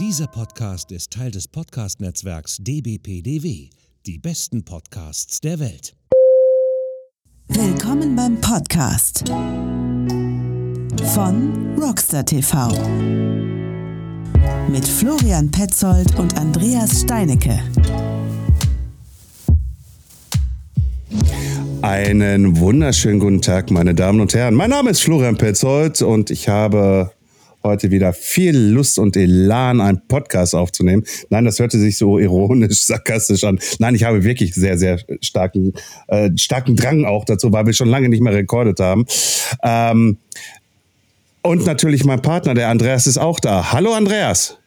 Dieser Podcast ist Teil des Podcast-Netzwerks dbpdw, die besten Podcasts der Welt. Willkommen beim Podcast von Rockstar TV mit Florian Petzold und Andreas Steinecke. Einen wunderschönen guten Tag, meine Damen und Herren. Mein Name ist Florian Petzold und ich habe heute wieder viel Lust und Elan, einen Podcast aufzunehmen. Nein, das hörte sich so ironisch, sarkastisch an. Nein, ich habe wirklich sehr, sehr starken, äh, starken Drang auch dazu, weil wir schon lange nicht mehr rekordet haben. Ähm, und natürlich mein Partner, der Andreas, ist auch da. Hallo Andreas.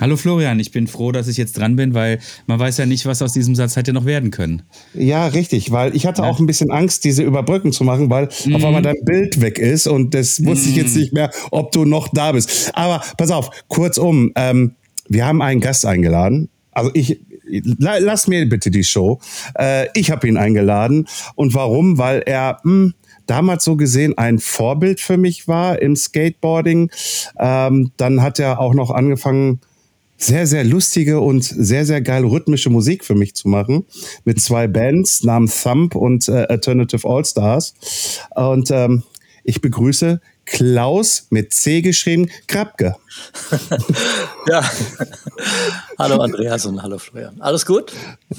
Hallo Florian, ich bin froh, dass ich jetzt dran bin, weil man weiß ja nicht, was aus diesem Satz hätte noch werden können. Ja, richtig, weil ich hatte ja. auch ein bisschen Angst, diese Überbrücken zu machen, weil mm. auf einmal dein Bild weg ist und das wusste mm. ich jetzt mhm. nicht mehr, ob du noch da bist. Aber pass auf, kurzum, ähm, wir haben einen Gast eingeladen. Also ich, lass mir bitte die Show. Äh, ich habe ihn eingeladen. Und warum? Weil er mh, hm, damals so gesehen ein Vorbild für mich war im Skateboarding. Ähm, dann hat er auch noch angefangen, sehr, sehr lustige und sehr, sehr geile rhythmische Musik für mich zu machen. Mit zwei Bands namens Thump und äh, Alternative All Stars. Und ähm, ich begrüße Klaus mit C geschrieben, Krabke. ja. Hallo Andreas und hallo Florian. Alles gut?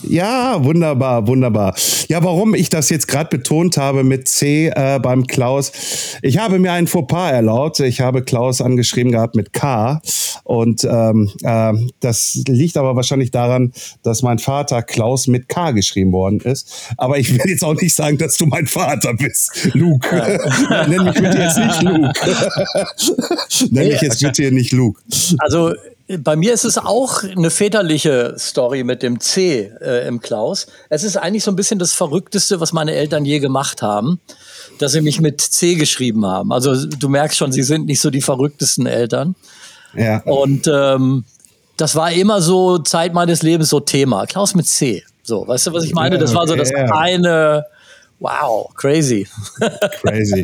Ja, wunderbar, wunderbar. Ja, warum ich das jetzt gerade betont habe mit C äh, beim Klaus. Ich habe mir ein Fauxpas erlaubt. Ich habe Klaus angeschrieben gehabt mit K. Und ähm, äh, das liegt aber wahrscheinlich daran, dass mein Vater Klaus mit K geschrieben worden ist. Aber ich will jetzt auch nicht sagen, dass du mein Vater bist, Luke. Ja. Nenn mich bitte jetzt nicht Luke. Nenn mich jetzt bitte nicht Luke. Also bei mir ist es auch eine väterliche Story mit dem C äh, im Klaus. Es ist eigentlich so ein bisschen das Verrückteste, was meine Eltern je gemacht haben, dass sie mich mit C geschrieben haben. Also du merkst schon, sie sind nicht so die verrücktesten Eltern. Ja. Und ähm, das war immer so Zeit meines Lebens so Thema. Klaus mit C. So, weißt du, was ich meine? Das war so das eine. Wow, crazy. Crazy.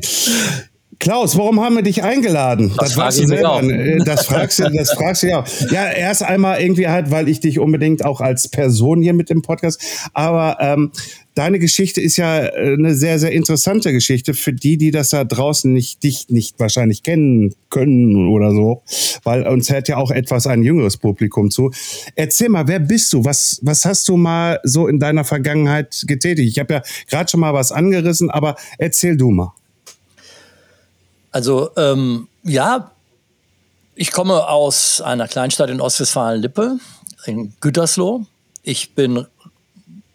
Klaus, warum haben wir dich eingeladen? Das, das weißt du selber. Äh, das fragst du, das fragst du ja auch. Ja, erst einmal irgendwie halt, weil ich dich unbedingt auch als Person hier mit dem Podcast, aber ähm, deine Geschichte ist ja äh, eine sehr, sehr interessante Geschichte für die, die das da draußen nicht, dich nicht wahrscheinlich kennen können oder so, weil uns hört ja auch etwas ein jüngeres Publikum zu. Erzähl mal, wer bist du? Was, was hast du mal so in deiner Vergangenheit getätigt? Ich habe ja gerade schon mal was angerissen, aber erzähl du mal. Also ähm, ja, ich komme aus einer Kleinstadt in Ostwestfalen-Lippe, in Gütersloh. Ich bin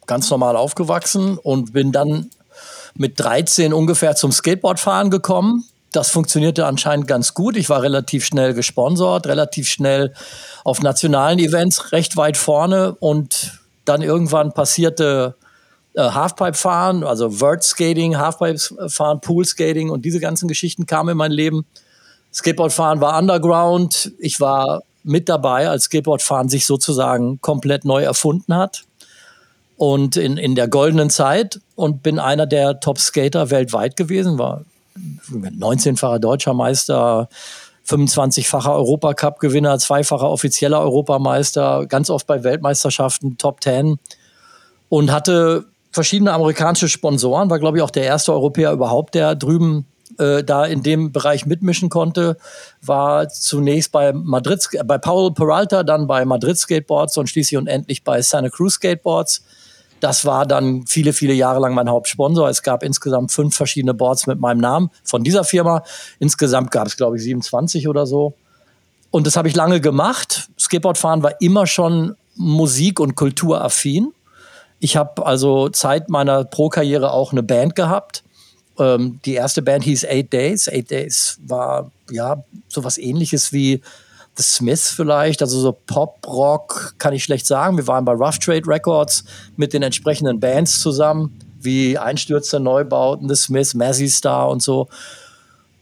ganz normal aufgewachsen und bin dann mit 13 ungefähr zum Skateboardfahren gekommen. Das funktionierte anscheinend ganz gut. Ich war relativ schnell gesponsert, relativ schnell auf nationalen Events recht weit vorne und dann irgendwann passierte Halfpipe fahren, also Vert Skating, Halfpipe fahren, Pool Skating und diese ganzen Geschichten kamen in mein Leben. Skateboard fahren war Underground. Ich war mit dabei, als Skateboard fahren sich sozusagen komplett neu erfunden hat. Und in, in der goldenen Zeit und bin einer der Top-Skater weltweit gewesen, war 19-facher deutscher Meister, 25-facher Europacup-Gewinner, zweifacher offizieller Europameister, ganz oft bei Weltmeisterschaften Top 10 und hatte verschiedene amerikanische Sponsoren, war, glaube ich, auch der erste Europäer überhaupt, der drüben äh, da in dem Bereich mitmischen konnte, war zunächst bei Madrid, bei Paul Peralta, dann bei Madrid Skateboards und schließlich und endlich bei Santa Cruz Skateboards. Das war dann viele, viele Jahre lang mein Hauptsponsor. Es gab insgesamt fünf verschiedene Boards mit meinem Namen von dieser Firma. Insgesamt gab es, glaube ich, 27 oder so. Und das habe ich lange gemacht. Skateboardfahren war immer schon musik- und kulturaffin. Ich habe also Zeit meiner Pro-Karriere auch eine Band gehabt. Ähm, die erste Band hieß Eight Days. Eight Days war ja sowas ähnliches wie The Smiths vielleicht, also so Pop-Rock, kann ich schlecht sagen. Wir waren bei Rough Trade Records mit den entsprechenden Bands zusammen, wie Einstürze, Neubauten, The Smiths, Mazzy Star und so.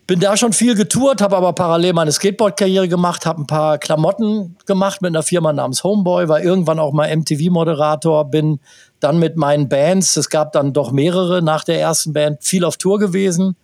Bin da schon viel getourt, habe aber parallel meine Skateboard-Karriere gemacht, habe ein paar Klamotten gemacht mit einer Firma namens Homeboy, war irgendwann auch mal MTV-Moderator, bin dann mit meinen Bands, es gab dann doch mehrere nach der ersten Band, viel auf Tour gewesen.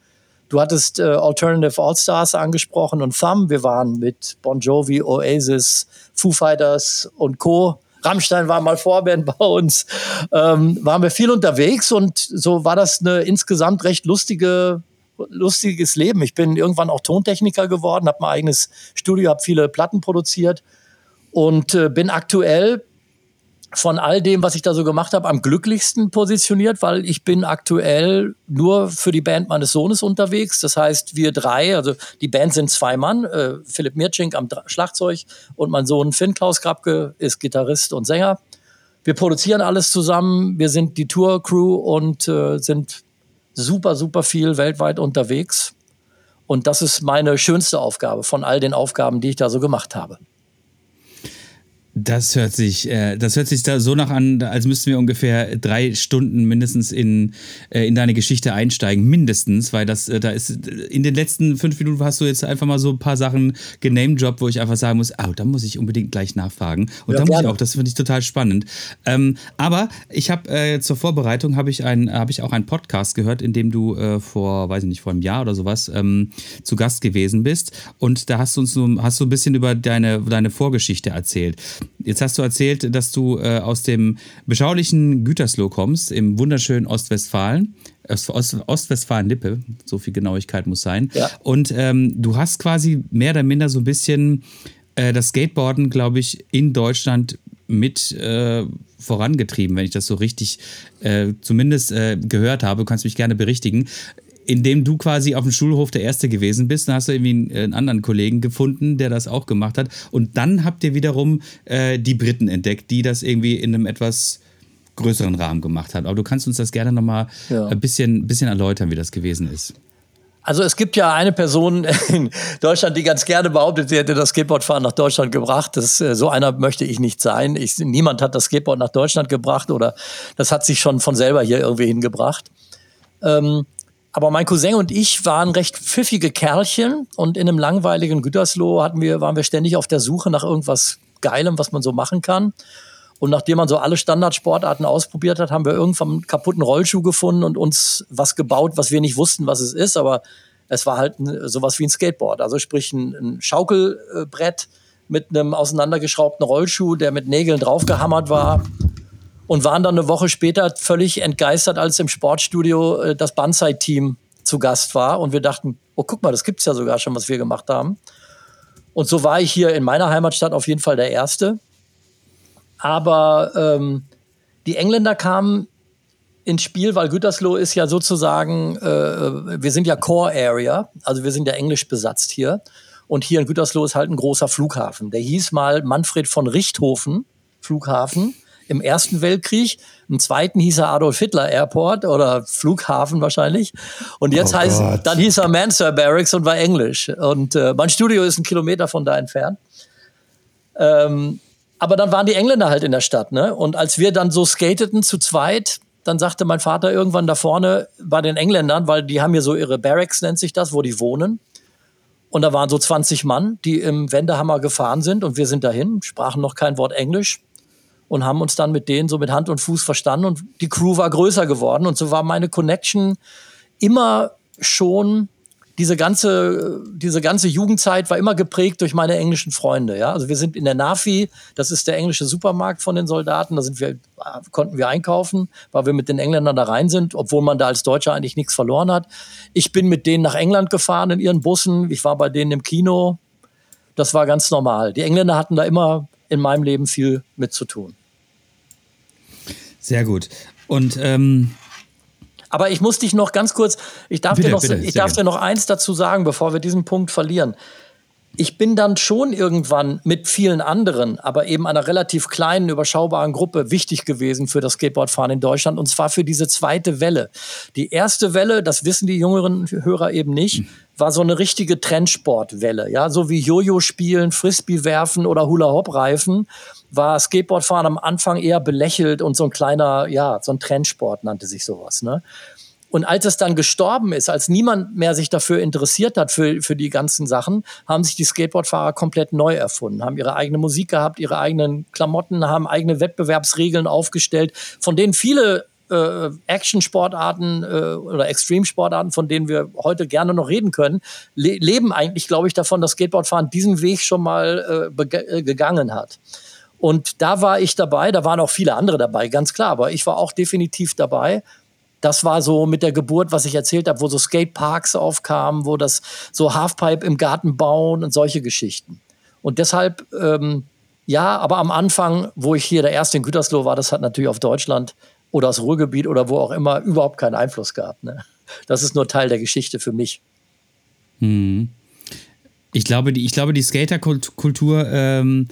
Du hattest äh, Alternative All-Stars angesprochen und Thumb. Wir waren mit Bon Jovi, Oasis, Foo Fighters und Co. Rammstein war mal Vorband bei uns. Ähm, waren wir viel unterwegs und so war das eine insgesamt recht lustige lustiges Leben. Ich bin irgendwann auch Tontechniker geworden, habe mein eigenes Studio, habe viele Platten produziert und äh, bin aktuell von all dem, was ich da so gemacht habe, am glücklichsten positioniert, weil ich bin aktuell nur für die Band meines Sohnes unterwegs. Das heißt, wir drei, also die Band sind zwei Mann, äh, Philipp Mirczink am Schlagzeug und mein Sohn Finn Klaus Krabke ist Gitarrist und Sänger. Wir produzieren alles zusammen, wir sind die Tour-Crew und äh, sind super, super viel weltweit unterwegs. Und das ist meine schönste Aufgabe von all den Aufgaben, die ich da so gemacht habe. Das hört sich, äh, das hört sich da so nach an, als müssten wir ungefähr drei Stunden mindestens in, äh, in deine Geschichte einsteigen, mindestens, weil das, äh, da ist, in den letzten fünf Minuten hast du jetzt einfach mal so ein paar Sachen genamedropped, wo ich einfach sagen muss, ah, da muss ich unbedingt gleich nachfragen. Und ja, da muss ich auch, das finde ich total spannend. Ähm, aber ich habe äh, zur Vorbereitung habe ich ein, habe ich auch einen Podcast gehört, in dem du äh, vor, weiß ich nicht, vor einem Jahr oder sowas ähm, zu Gast gewesen bist. Und da hast du uns so, hast du ein bisschen über deine, deine Vorgeschichte erzählt. Jetzt hast du erzählt, dass du äh, aus dem beschaulichen Gütersloh kommst, im wunderschönen Ostwestfalen. Ost, Ost, Ostwestfalen-Lippe, so viel Genauigkeit muss sein. Ja. Und ähm, du hast quasi mehr oder minder so ein bisschen äh, das Skateboarden, glaube ich, in Deutschland mit äh, vorangetrieben, wenn ich das so richtig äh, zumindest äh, gehört habe. Du kannst mich gerne berichtigen in dem du quasi auf dem Schulhof der Erste gewesen bist. Dann hast du irgendwie einen, äh, einen anderen Kollegen gefunden, der das auch gemacht hat. Und dann habt ihr wiederum äh, die Briten entdeckt, die das irgendwie in einem etwas größeren Rahmen gemacht hat. Aber du kannst uns das gerne nochmal ja. ein bisschen, bisschen erläutern, wie das gewesen ist. Also es gibt ja eine Person in Deutschland, die ganz gerne behauptet, sie hätte das Skateboardfahren nach Deutschland gebracht. Das, äh, so einer möchte ich nicht sein. Ich, niemand hat das Skateboard nach Deutschland gebracht oder das hat sich schon von selber hier irgendwie hingebracht. Ähm, aber mein Cousin und ich waren recht pfiffige Kerlchen und in einem langweiligen Gütersloh hatten wir, waren wir ständig auf der Suche nach irgendwas Geilem, was man so machen kann. Und nachdem man so alle Standardsportarten ausprobiert hat, haben wir irgendwann einen kaputten Rollschuh gefunden und uns was gebaut, was wir nicht wussten, was es ist. Aber es war halt sowas wie ein Skateboard. Also sprich ein, ein Schaukelbrett mit einem auseinandergeschraubten Rollschuh, der mit Nägeln draufgehammert war und waren dann eine Woche später völlig entgeistert, als im Sportstudio äh, das Banzai-Team zu Gast war. Und wir dachten, oh, guck mal, das gibt's ja sogar schon, was wir gemacht haben. Und so war ich hier in meiner Heimatstadt auf jeden Fall der Erste. Aber ähm, die Engländer kamen ins Spiel, weil Gütersloh ist ja sozusagen, äh, wir sind ja Core Area, also wir sind ja englisch besetzt hier. Und hier in Gütersloh ist halt ein großer Flughafen. Der hieß mal Manfred von Richthofen Flughafen im Ersten Weltkrieg. Im Zweiten hieß er Adolf Hitler Airport oder Flughafen wahrscheinlich. Und jetzt oh heißt, Gott. dann hieß er Mansur Barracks und war Englisch. Und äh, mein Studio ist ein Kilometer von da entfernt. Ähm, aber dann waren die Engländer halt in der Stadt, ne? Und als wir dann so skateten zu zweit, dann sagte mein Vater irgendwann da vorne bei den Engländern, weil die haben hier so ihre Barracks, nennt sich das, wo die wohnen. Und da waren so 20 Mann, die im Wendehammer gefahren sind und wir sind dahin, sprachen noch kein Wort Englisch und haben uns dann mit denen so mit Hand und Fuß verstanden und die Crew war größer geworden und so war meine Connection immer schon diese ganze, diese ganze Jugendzeit war immer geprägt durch meine englischen Freunde. Ja? Also wir sind in der Nafi, das ist der englische Supermarkt von den Soldaten, da sind wir, konnten wir einkaufen, weil wir mit den Engländern da rein sind, obwohl man da als Deutscher eigentlich nichts verloren hat. Ich bin mit denen nach England gefahren in ihren Bussen, ich war bei denen im Kino. Das war ganz normal. Die Engländer hatten da immer in meinem Leben viel mit zu tun. Sehr gut. Und ähm aber ich muss dich noch ganz kurz, ich darf, bitte, dir, noch, bitte, ich darf dir noch eins dazu sagen, bevor wir diesen Punkt verlieren. Ich bin dann schon irgendwann mit vielen anderen, aber eben einer relativ kleinen, überschaubaren Gruppe wichtig gewesen für das Skateboardfahren in Deutschland und zwar für diese zweite Welle. Die erste Welle, das wissen die jüngeren Hörer eben nicht, mhm war so eine richtige Trendsportwelle. Ja, so wie Jojo spielen, Frisbee werfen oder Hula Hop Reifen war Skateboardfahren am Anfang eher belächelt und so ein kleiner, ja, so ein Trendsport nannte sich sowas. Ne? Und als es dann gestorben ist, als niemand mehr sich dafür interessiert hat, für, für die ganzen Sachen, haben sich die Skateboardfahrer komplett neu erfunden, haben ihre eigene Musik gehabt, ihre eigenen Klamotten, haben eigene Wettbewerbsregeln aufgestellt, von denen viele äh, Action-Sportarten äh, oder Extreme-Sportarten, von denen wir heute gerne noch reden können, le leben eigentlich, glaube ich, davon, dass Skateboardfahren diesen Weg schon mal äh, äh, gegangen hat. Und da war ich dabei, da waren auch viele andere dabei, ganz klar, aber ich war auch definitiv dabei. Das war so mit der Geburt, was ich erzählt habe, wo so Skateparks aufkamen, wo das so Halfpipe im Garten bauen und solche Geschichten. Und deshalb, ähm, ja, aber am Anfang, wo ich hier der Erste in Gütersloh war, das hat natürlich auf Deutschland oder das Ruhrgebiet oder wo auch immer überhaupt keinen Einfluss gehabt. Ne? Das ist nur Teil der Geschichte für mich. Hm. Ich glaube, die, die Skaterkultur ähm,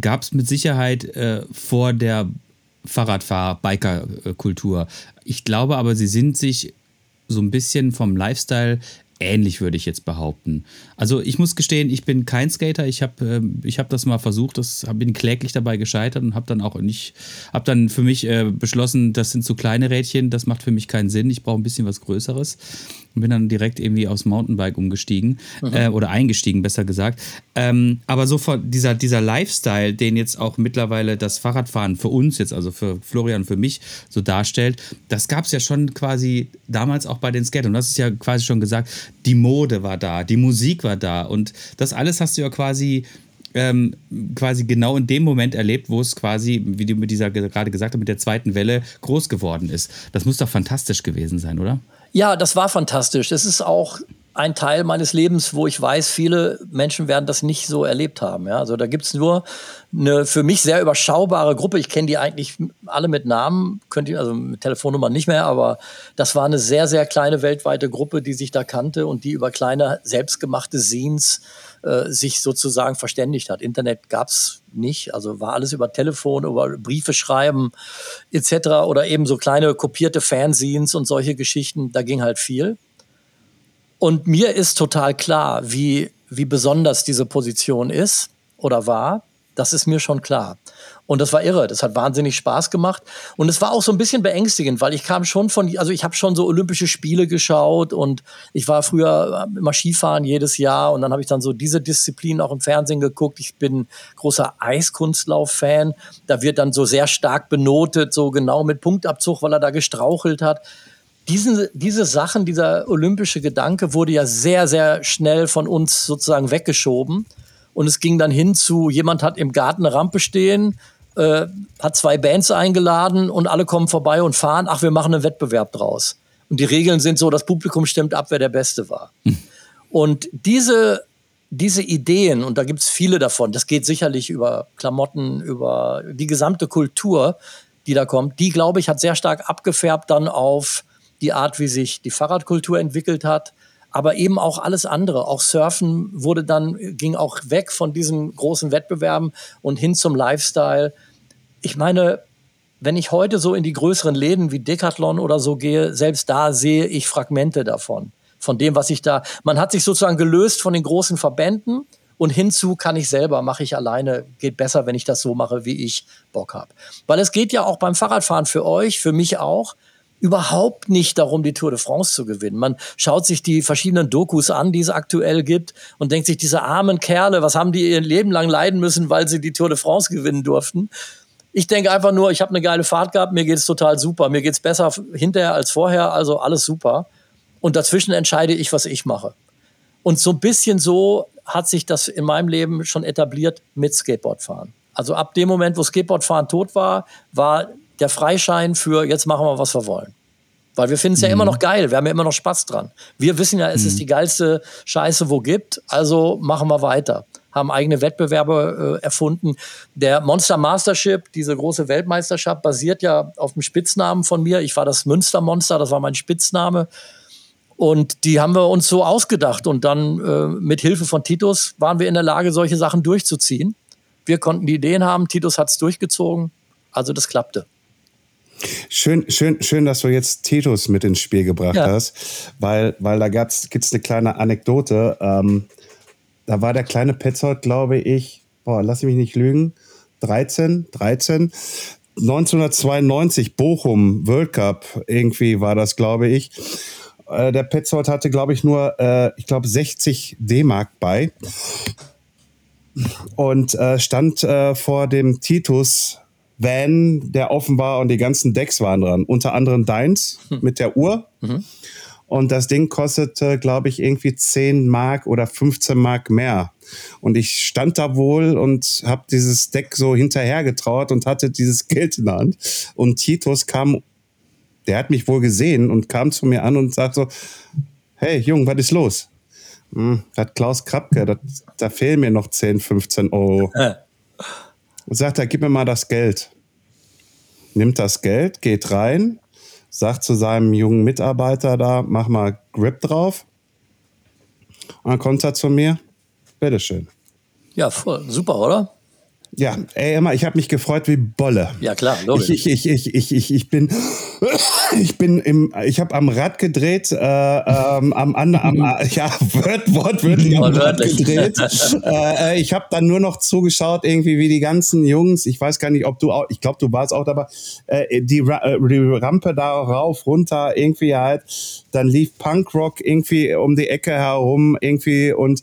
gab es mit Sicherheit äh, vor der Fahrradfahr-Biker-Kultur. Ich glaube aber, sie sind sich so ein bisschen vom Lifestyle ähnlich, würde ich jetzt behaupten. Also ich muss gestehen, ich bin kein Skater. Ich habe äh, hab das mal versucht, das bin kläglich dabei gescheitert und habe dann auch nicht, habe dann für mich äh, beschlossen, das sind zu kleine Rädchen, das macht für mich keinen Sinn. Ich brauche ein bisschen was Größeres und bin dann direkt irgendwie aufs Mountainbike umgestiegen äh, oder eingestiegen, besser gesagt. Ähm, aber so von dieser, dieser Lifestyle, den jetzt auch mittlerweile das Fahrradfahren für uns jetzt, also für Florian, für mich so darstellt, das gab es ja schon quasi damals auch bei den Skatern. Und das ist ja quasi schon gesagt, die Mode war da, die Musik war da und das alles hast du ja quasi ähm, quasi genau in dem Moment erlebt, wo es quasi, wie du mit dieser gerade gesagt hast, mit der zweiten Welle groß geworden ist. Das muss doch fantastisch gewesen sein, oder? Ja, das war fantastisch. Es ist auch ein Teil meines Lebens, wo ich weiß, viele Menschen werden das nicht so erlebt haben. Ja? Also da gibt's nur eine für mich sehr überschaubare Gruppe. Ich kenne die eigentlich alle mit Namen, könnte ich, also mit Telefonnummern nicht mehr, aber das war eine sehr, sehr kleine weltweite Gruppe, die sich da kannte und die über kleine selbstgemachte Scenes äh, sich sozusagen verständigt hat. Internet gab's nicht, also war alles über Telefon, über Briefe schreiben etc. oder eben so kleine kopierte Fanzines und solche Geschichten. Da ging halt viel. Und mir ist total klar, wie, wie besonders diese Position ist oder war. Das ist mir schon klar. Und das war irre. Das hat wahnsinnig Spaß gemacht. Und es war auch so ein bisschen beängstigend, weil ich kam schon von, also ich habe schon so Olympische Spiele geschaut und ich war früher immer Skifahren jedes Jahr und dann habe ich dann so diese Disziplin auch im Fernsehen geguckt. Ich bin großer Eiskunstlauf-Fan. Da wird dann so sehr stark benotet, so genau mit Punktabzug, weil er da gestrauchelt hat diesen, diese Sachen, dieser olympische Gedanke wurde ja sehr, sehr schnell von uns sozusagen weggeschoben. Und es ging dann hin zu, jemand hat im Garten eine Rampe stehen, äh, hat zwei Bands eingeladen und alle kommen vorbei und fahren, ach, wir machen einen Wettbewerb draus. Und die Regeln sind so, das Publikum stimmt ab, wer der Beste war. Hm. Und diese, diese Ideen, und da gibt es viele davon, das geht sicherlich über Klamotten, über die gesamte Kultur, die da kommt, die, glaube ich, hat sehr stark abgefärbt dann auf die Art, wie sich die Fahrradkultur entwickelt hat, aber eben auch alles andere. Auch Surfen wurde dann, ging auch weg von diesen großen Wettbewerben und hin zum Lifestyle. Ich meine, wenn ich heute so in die größeren Läden wie Decathlon oder so gehe, selbst da sehe ich Fragmente davon. Von dem, was ich da, man hat sich sozusagen gelöst von den großen Verbänden und hinzu kann ich selber, mache ich alleine, geht besser, wenn ich das so mache, wie ich Bock habe. Weil es geht ja auch beim Fahrradfahren für euch, für mich auch, überhaupt nicht darum, die Tour de France zu gewinnen. Man schaut sich die verschiedenen Dokus an, die es aktuell gibt und denkt sich, diese armen Kerle, was haben die ihr Leben lang leiden müssen, weil sie die Tour de France gewinnen durften. Ich denke einfach nur, ich habe eine geile Fahrt gehabt, mir geht es total super, mir geht es besser hinterher als vorher, also alles super. Und dazwischen entscheide ich, was ich mache. Und so ein bisschen so hat sich das in meinem Leben schon etabliert mit Skateboardfahren. Also ab dem Moment, wo Skateboardfahren tot war, war der Freischein für jetzt machen wir, was wir wollen. Weil wir finden es ja immer mhm. noch geil, wir haben ja immer noch Spaß dran. Wir wissen ja, es mhm. ist die geilste Scheiße, wo gibt, also machen wir weiter. Haben eigene Wettbewerbe äh, erfunden. Der Monster Mastership, diese große Weltmeisterschaft, basiert ja auf dem Spitznamen von mir. Ich war das Münstermonster, das war mein Spitzname. Und die haben wir uns so ausgedacht. Und dann äh, mit Hilfe von Titus waren wir in der Lage, solche Sachen durchzuziehen. Wir konnten die Ideen haben, Titus hat es durchgezogen. Also das klappte. Schön, schön, schön, dass du jetzt Titus mit ins Spiel gebracht ja. hast, weil, weil da gibt es eine kleine Anekdote. Ähm, da war der kleine Petzold, glaube ich, boah, lass mich nicht lügen, 13, 13. 1992 Bochum World Cup, irgendwie war das, glaube ich. Äh, der Petzold hatte, glaube ich, nur, äh, ich glaube, 60 D-Mark bei und äh, stand äh, vor dem Titus Van, der offen war und die ganzen Decks waren dran. Unter anderem deins Hm. mit der Uhr. Mhm. Und das Ding kostete, glaube ich, irgendwie 10 Mark oder 15 Mark mehr. Und ich stand da wohl und habe dieses Deck so hinterhergetrauert und hatte dieses Geld in der Hand. Und Titus kam, der hat mich wohl gesehen und kam zu mir an und sagt so, hey Jung, was ist los? Hm, das Klaus Krabke, da fehlen mir noch 10, 15 Euro. Und sagt er, gib mir mal das Geld. Nimmt das Geld, geht rein, sagt zu seinem jungen Mitarbeiter da, mach mal Grip drauf. Und dann kommt er zu mir, bitteschön. Ja, voll. super, oder? Ja, ey, Emma, ich habe mich gefreut wie Bolle. Ja, klar, logisch. Ich, ich, ich, ich, ich, ich bin, ich bin im, ich habe am Rad gedreht, äh, ähm, am, an, am, ja, wort, wortwörtlich am Rad gedreht. äh, ich habe dann nur noch zugeschaut, irgendwie wie die ganzen Jungs, ich weiß gar nicht, ob du auch, ich glaube, du warst auch dabei, äh, die, Ra äh, die Rampe da rauf, runter, irgendwie halt, dann lief Punkrock irgendwie um die Ecke herum, irgendwie und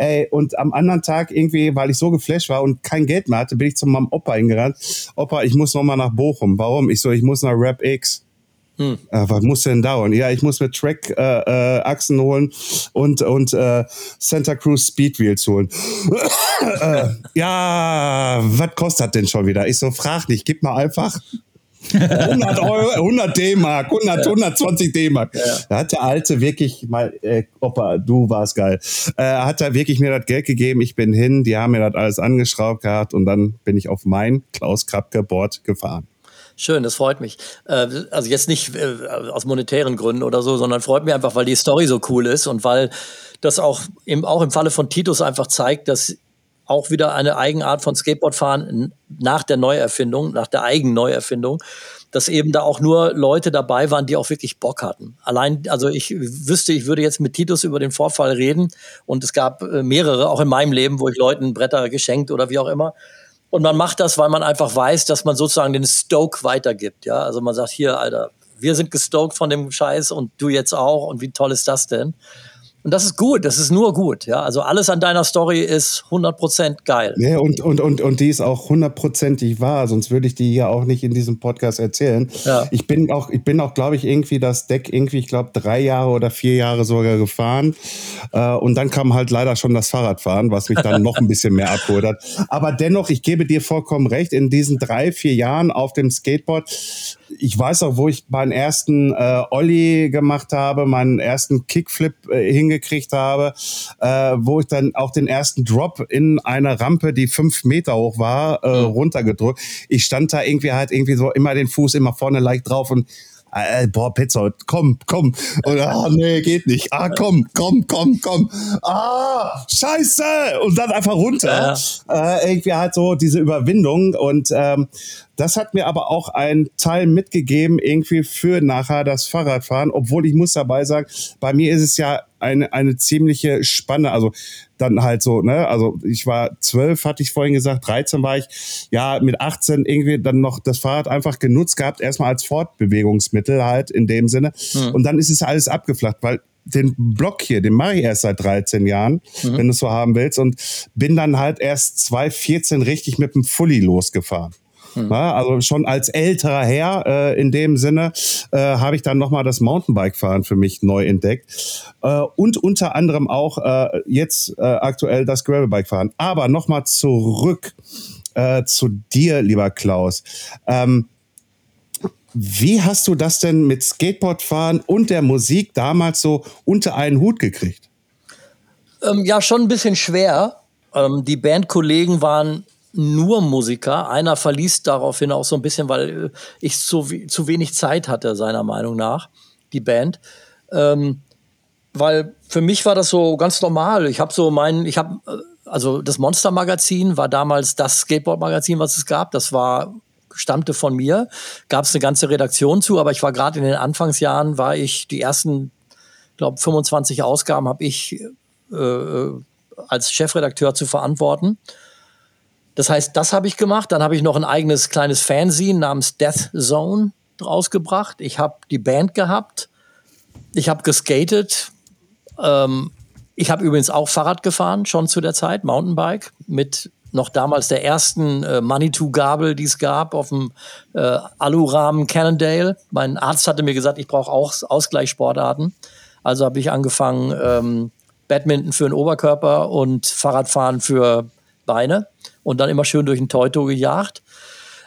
Ey, und am anderen Tag irgendwie, weil ich so geflasht war und kein Geld mehr hatte, bin ich zu meinem Opa hingerannt. Opa, ich muss noch mal nach Bochum. Warum? Ich so, ich muss nach Rap X. Äh, was muss denn dauern? Ja, ich muss mir Track äh, äh, holen und und äh, Santa Cruz Speedwheels holen. äh, ja, was kostet das denn schon wieder? Ich so, frag nicht, gib mal einfach 100 Euro, 100 D-Mark, 100, 120 D-Mark. Da hat der Alte wirklich mal, äh, Opa, du warst geil, äh, hat er wirklich mir das Geld gegeben. Ich bin hin, die haben mir das alles angeschraubt gehabt und dann bin ich auf mein Klaus Krabke Board gefahren. Schön, das freut mich. Äh, also jetzt nicht äh, aus monetären Gründen oder so, sondern freut mich einfach, weil die Story so cool ist und weil das auch im, auch im Falle von Titus einfach zeigt, dass auch wieder eine Eigenart von Skateboardfahren nach der Neuerfindung, nach der eigenen Neuerfindung, dass eben da auch nur Leute dabei waren, die auch wirklich Bock hatten. Allein, also ich wüsste, ich würde jetzt mit Titus über den Vorfall reden und es gab äh, mehrere, auch in meinem Leben, wo ich Leuten Bretter geschenkt oder wie auch immer. Und man macht das, weil man einfach weiß, dass man sozusagen den Stoke weitergibt. Ja, also man sagt hier, Alter, wir sind gestoked von dem Scheiß und du jetzt auch. Und wie toll ist das denn? Und das ist gut, das ist nur gut. Ja, also alles an deiner Story ist 100% geil. Ja, und, und, und, und die ist auch hundertprozentig wahr, sonst würde ich die hier auch nicht in diesem Podcast erzählen. Ja. Ich bin auch, ich bin auch, glaube ich, irgendwie das Deck irgendwie, ich glaube, drei Jahre oder vier Jahre sogar gefahren. Äh, und dann kam halt leider schon das Fahrradfahren, was mich dann noch ein bisschen mehr abgeholt hat. Aber dennoch, ich gebe dir vollkommen recht, in diesen drei, vier Jahren auf dem Skateboard, ich weiß auch, wo ich meinen ersten äh, Ollie gemacht habe, meinen ersten Kickflip äh, hingekriegt habe, äh, wo ich dann auch den ersten Drop in eine Rampe, die fünf Meter hoch war, äh, runtergedrückt. Ich stand da irgendwie halt irgendwie so immer den Fuß immer vorne leicht drauf und äh, boah, Petzold, komm, komm. Und, ah, nee, geht nicht. Ah, komm, komm, komm, komm. Ah, scheiße. Und dann einfach runter. Äh, irgendwie halt so diese Überwindung. Und ähm, das hat mir aber auch einen Teil mitgegeben, irgendwie für nachher das Fahrradfahren. Obwohl ich muss dabei sagen, bei mir ist es ja eine, eine ziemliche Spanne. Also dann halt so, ne, also ich war zwölf, hatte ich vorhin gesagt, 13 war ich, ja, mit 18 irgendwie dann noch das Fahrrad einfach genutzt gehabt, erstmal als Fortbewegungsmittel halt in dem Sinne. Und dann ist es alles abgeflacht, weil den Block hier, den mache ich erst seit 13 Jahren, wenn du es so haben willst. Und bin dann halt erst 2014 richtig mit dem Fully losgefahren. Ja, also schon als älterer Herr äh, in dem Sinne äh, habe ich dann nochmal das Mountainbike-Fahren für mich neu entdeckt äh, und unter anderem auch äh, jetzt äh, aktuell das Gravelbike-Fahren. Aber nochmal zurück äh, zu dir, lieber Klaus. Ähm, wie hast du das denn mit Skateboardfahren und der Musik damals so unter einen Hut gekriegt? Ähm, ja, schon ein bisschen schwer. Ähm, die Bandkollegen waren nur Musiker. Einer verließ daraufhin auch so ein bisschen, weil äh, ich zu, zu wenig Zeit hatte, seiner Meinung nach, die Band. Ähm, weil für mich war das so ganz normal. Ich habe so mein, ich habe, also das Monster Magazin war damals das Skateboard Magazin, was es gab. Das war stammte von mir, gab es eine ganze Redaktion zu, aber ich war gerade in den Anfangsjahren, war ich die ersten, glaube 25 Ausgaben habe ich äh, als Chefredakteur zu verantworten. Das heißt, das habe ich gemacht. Dann habe ich noch ein eigenes kleines Fanzine namens Death Zone rausgebracht. Ich habe die Band gehabt. Ich habe geskatet. Ähm, ich habe übrigens auch Fahrrad gefahren, schon zu der Zeit, Mountainbike, mit noch damals der ersten äh, Manitou-Gabel, die es gab, auf dem äh, Alurahmen Cannondale. Mein Arzt hatte mir gesagt, ich brauche auch Ausgleichssportarten. Also habe ich angefangen, ähm, Badminton für den Oberkörper und Fahrradfahren für Beine und dann immer schön durch den Teuto gejagt.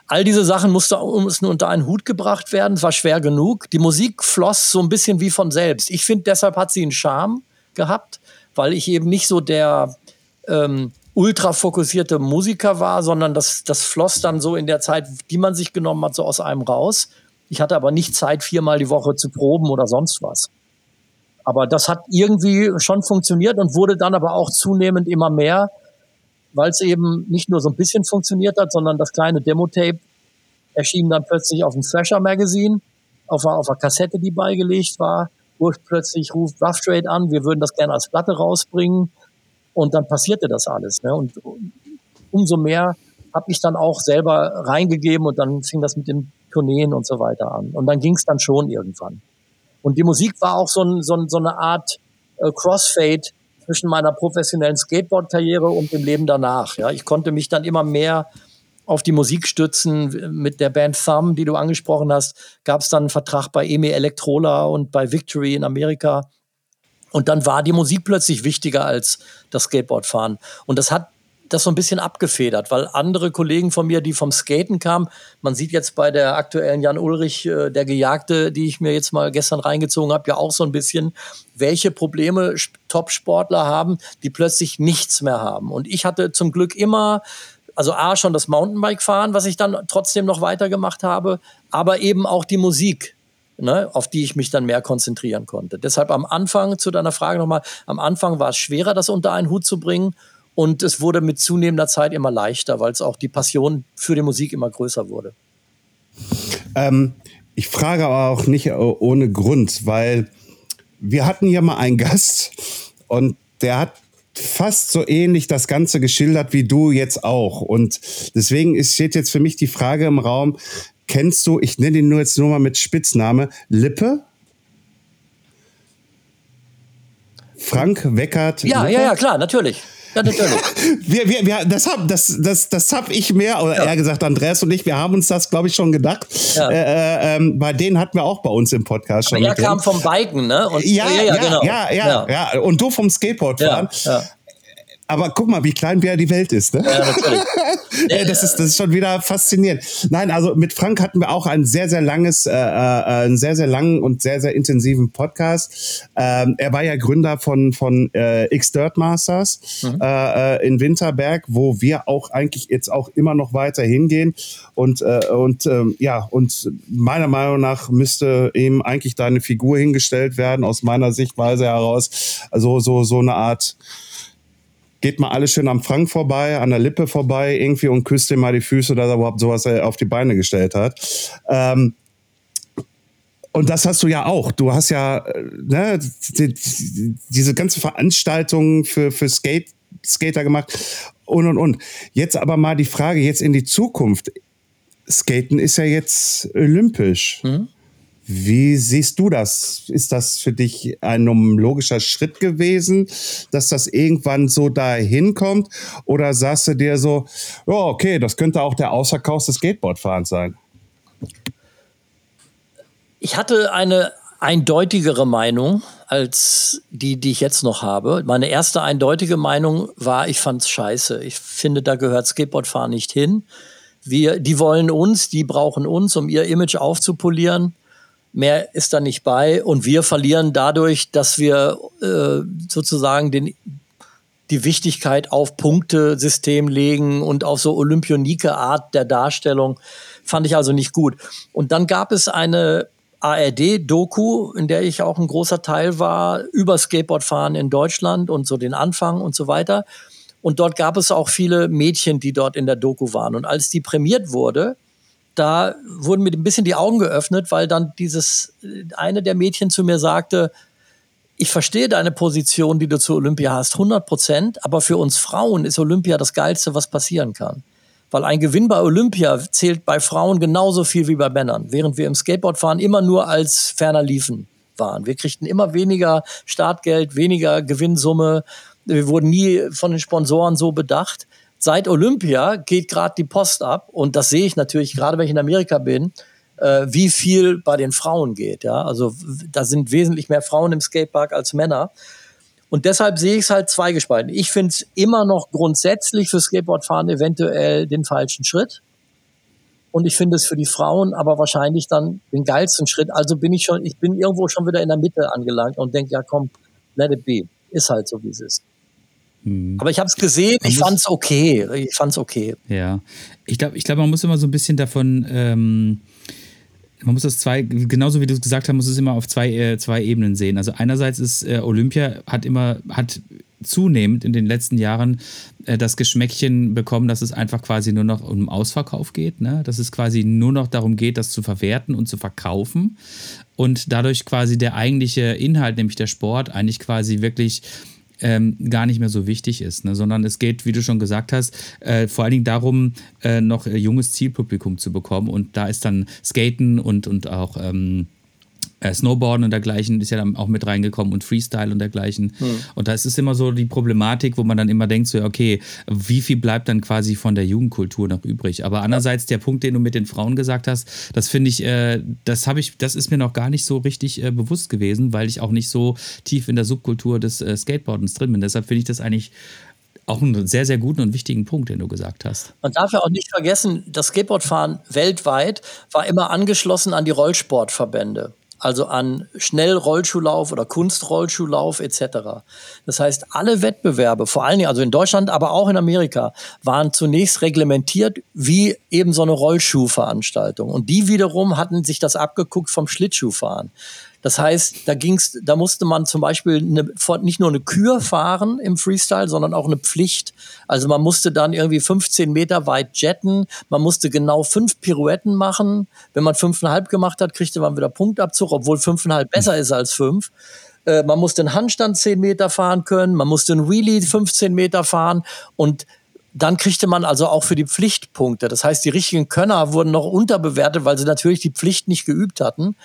All diese Sachen mussten, unter einen Hut gebracht werden. Es war schwer genug. Die Musik floss so ein bisschen wie von selbst. Ich finde, deshalb hat sie einen Charme gehabt, weil ich eben nicht so der ähm, ultra fokussierte Musiker war, sondern das, das floss dann so in der Zeit, die man sich genommen hat, so aus einem raus. Ich hatte aber nicht Zeit, viermal die Woche zu proben oder sonst was. Aber das hat irgendwie schon funktioniert und wurde dann aber auch zunehmend immer mehr weil es eben nicht nur so ein bisschen funktioniert hat, sondern das kleine Demo-Tape erschien dann plötzlich auf dem Thrasher Magazine, auf, auf einer Kassette, die beigelegt war. Plötzlich ruft Rough Trade an, wir würden das gerne als Platte rausbringen. Und dann passierte das alles. Ne? Und umso mehr habe ich dann auch selber reingegeben und dann fing das mit den Tourneen und so weiter an. Und dann ging es dann schon irgendwann. Und die Musik war auch so, ein, so, so eine Art äh, Crossfade zwischen meiner professionellen Skateboard-Karriere und dem Leben danach. Ja, ich konnte mich dann immer mehr auf die Musik stützen. Mit der Band Thumb, die du angesprochen hast, gab es dann einen Vertrag bei EMI Electrola und bei Victory in Amerika. Und dann war die Musik plötzlich wichtiger als das Skateboardfahren. Und das hat das so ein bisschen abgefedert, weil andere Kollegen von mir, die vom Skaten kamen, man sieht jetzt bei der aktuellen Jan Ulrich, äh, der Gejagte, die ich mir jetzt mal gestern reingezogen habe, ja auch so ein bisschen, welche Probleme Top-Sportler haben, die plötzlich nichts mehr haben. Und ich hatte zum Glück immer also A, schon das Mountainbike fahren, was ich dann trotzdem noch weitergemacht habe, aber eben auch die Musik. Ne, auf die ich mich dann mehr konzentrieren konnte. Deshalb am Anfang, zu deiner Frage nochmal, am Anfang war es schwerer, das unter einen Hut zu bringen. Und es wurde mit zunehmender Zeit immer leichter, weil es auch die Passion für die Musik immer größer wurde. Ähm, ich frage aber auch nicht ohne Grund, weil wir hatten hier mal einen Gast und der hat fast so ähnlich das Ganze geschildert wie du jetzt auch. Und deswegen ist, steht jetzt für mich die Frage im Raum, kennst du, ich nenne ihn nur jetzt nur mal mit Spitzname, Lippe? Frank Weckert? Ja, Lippe? ja, ja, klar, natürlich. Ja, natürlich. wir, wir, wir, das habe das, das, das hab ich mehr, oder ja. eher gesagt Andreas und ich, wir haben uns das, glaube ich, schon gedacht. Ja. Äh, äh, ähm, bei denen hatten wir auch bei uns im Podcast schon. Aber er kam vom Biken, ne? Und, ja, ja, ja, genau. ja, ja, ja, Und du vom Skateboardfahren. Ja, ja. Aber guck mal, wie klein wer die Welt ist. Ne? Ja, natürlich. das, ist, das ist schon wieder faszinierend. Nein, also mit Frank hatten wir auch ein sehr, sehr langes, äh, äh, einen sehr, sehr langen und sehr, sehr intensiven Podcast. Ähm, er war ja Gründer von, von äh, X-Dirt Masters mhm. äh, äh in Winterberg, wo wir auch eigentlich jetzt auch immer noch weiter hingehen. Und, äh, und ähm, ja, und meiner Meinung nach müsste ihm eigentlich da eine Figur hingestellt werden, aus meiner Sichtweise heraus. Also so, so eine Art geht mal alles schön am Frank vorbei, an der Lippe vorbei irgendwie und küsst ihm mal die Füße, dass er überhaupt sowas äh, auf die Beine gestellt hat. Ähm, und das hast du ja auch. Du hast ja äh, ne, die, diese ganze Veranstaltung für, für Skate, Skater gemacht und und und. Jetzt aber mal die Frage jetzt in die Zukunft. Skaten ist ja jetzt olympisch. Mhm. Wie siehst du das? Ist das für dich ein logischer Schritt gewesen, dass das irgendwann so dahin kommt? Oder sagst du dir so, oh, okay, das könnte auch der Ausverkauf des Skateboardfahrens sein? Ich hatte eine eindeutigere Meinung als die, die ich jetzt noch habe. Meine erste eindeutige Meinung war, ich fand's scheiße. Ich finde, da gehört Skateboardfahren nicht hin. Wir, die wollen uns, die brauchen uns, um ihr Image aufzupolieren mehr ist da nicht bei und wir verlieren dadurch, dass wir äh, sozusagen den, die Wichtigkeit auf Punktesystem legen und auf so olympionike Art der Darstellung. Fand ich also nicht gut. Und dann gab es eine ARD-Doku, in der ich auch ein großer Teil war, über Skateboardfahren in Deutschland und so den Anfang und so weiter. Und dort gab es auch viele Mädchen, die dort in der Doku waren. Und als die prämiert wurde, da wurden mir ein bisschen die Augen geöffnet, weil dann dieses eine der Mädchen zu mir sagte, ich verstehe deine Position, die du zu Olympia hast, 100 Prozent, aber für uns Frauen ist Olympia das Geilste, was passieren kann. Weil ein Gewinn bei Olympia zählt bei Frauen genauso viel wie bei Männern, während wir im Skateboardfahren immer nur als ferner liefen waren. Wir kriegten immer weniger Startgeld, weniger Gewinnsumme. Wir wurden nie von den Sponsoren so bedacht seit Olympia geht gerade die Post ab und das sehe ich natürlich gerade, wenn ich in Amerika bin, äh, wie viel bei den Frauen geht. Ja, also da sind wesentlich mehr Frauen im Skatepark als Männer. Und deshalb sehe ich es halt zweigespalten. Ich finde es immer noch grundsätzlich für Skateboardfahren eventuell den falschen Schritt. Und ich finde es für die Frauen aber wahrscheinlich dann den geilsten Schritt. Also bin ich schon, ich bin irgendwo schon wieder in der Mitte angelangt und denke, ja komm, let it be. Ist halt so, wie es ist. Hm. Aber ich habe es gesehen, man ich fand es okay. Ich fand es okay. Ja, ich glaube, ich glaub, man muss immer so ein bisschen davon, ähm, man muss das zwei, genauso wie du es gesagt hast, muss es immer auf zwei, äh, zwei Ebenen sehen. Also einerseits ist äh, Olympia hat immer, hat zunehmend in den letzten Jahren äh, das Geschmäckchen bekommen, dass es einfach quasi nur noch um Ausverkauf geht, ne? dass es quasi nur noch darum geht, das zu verwerten und zu verkaufen und dadurch quasi der eigentliche Inhalt, nämlich der Sport, eigentlich quasi wirklich ähm, gar nicht mehr so wichtig ist, ne? sondern es geht, wie du schon gesagt hast, äh, vor allen Dingen darum, äh, noch junges Zielpublikum zu bekommen und da ist dann Skaten und, und auch ähm, äh, Snowboarden und dergleichen ist ja dann auch mit reingekommen und Freestyle und dergleichen. Hm. Und da ist es immer so die Problematik, wo man dann immer denkt, so, okay, wie viel bleibt dann quasi von der Jugendkultur noch übrig? Aber andererseits der Punkt, den du mit den Frauen gesagt hast, das finde ich, äh, das habe ich, das ist mir noch gar nicht so richtig äh, bewusst gewesen, weil ich auch nicht so tief in der Subkultur des äh, Skateboardens drin bin. Deshalb finde ich das eigentlich auch einen sehr, sehr guten und wichtigen Punkt, den du gesagt hast. Man darf ja auch nicht vergessen, das Skateboardfahren weltweit war immer angeschlossen an die Rollsportverbände also an Schnellrollschuhlauf oder Kunstrollschuhlauf etc. Das heißt, alle Wettbewerbe, vor allen Dingen also in Deutschland, aber auch in Amerika, waren zunächst reglementiert wie eben so eine Rollschuhveranstaltung. Und die wiederum hatten sich das abgeguckt vom Schlittschuhfahren. Das heißt, da ging's, da musste man zum Beispiel eine, nicht nur eine Kür fahren im Freestyle, sondern auch eine Pflicht. Also man musste dann irgendwie 15 Meter weit jetten, man musste genau fünf Pirouetten machen. Wenn man fünfeinhalb gemacht hat, kriegte man wieder Punktabzug, obwohl fünfeinhalb besser ist als fünf. Äh, man musste einen Handstand 10 Meter fahren können, man musste einen Wheelie 15 Meter fahren und dann kriegte man also auch für die Pflichtpunkte. Das heißt, die richtigen Könner wurden noch unterbewertet, weil sie natürlich die Pflicht nicht geübt hatten.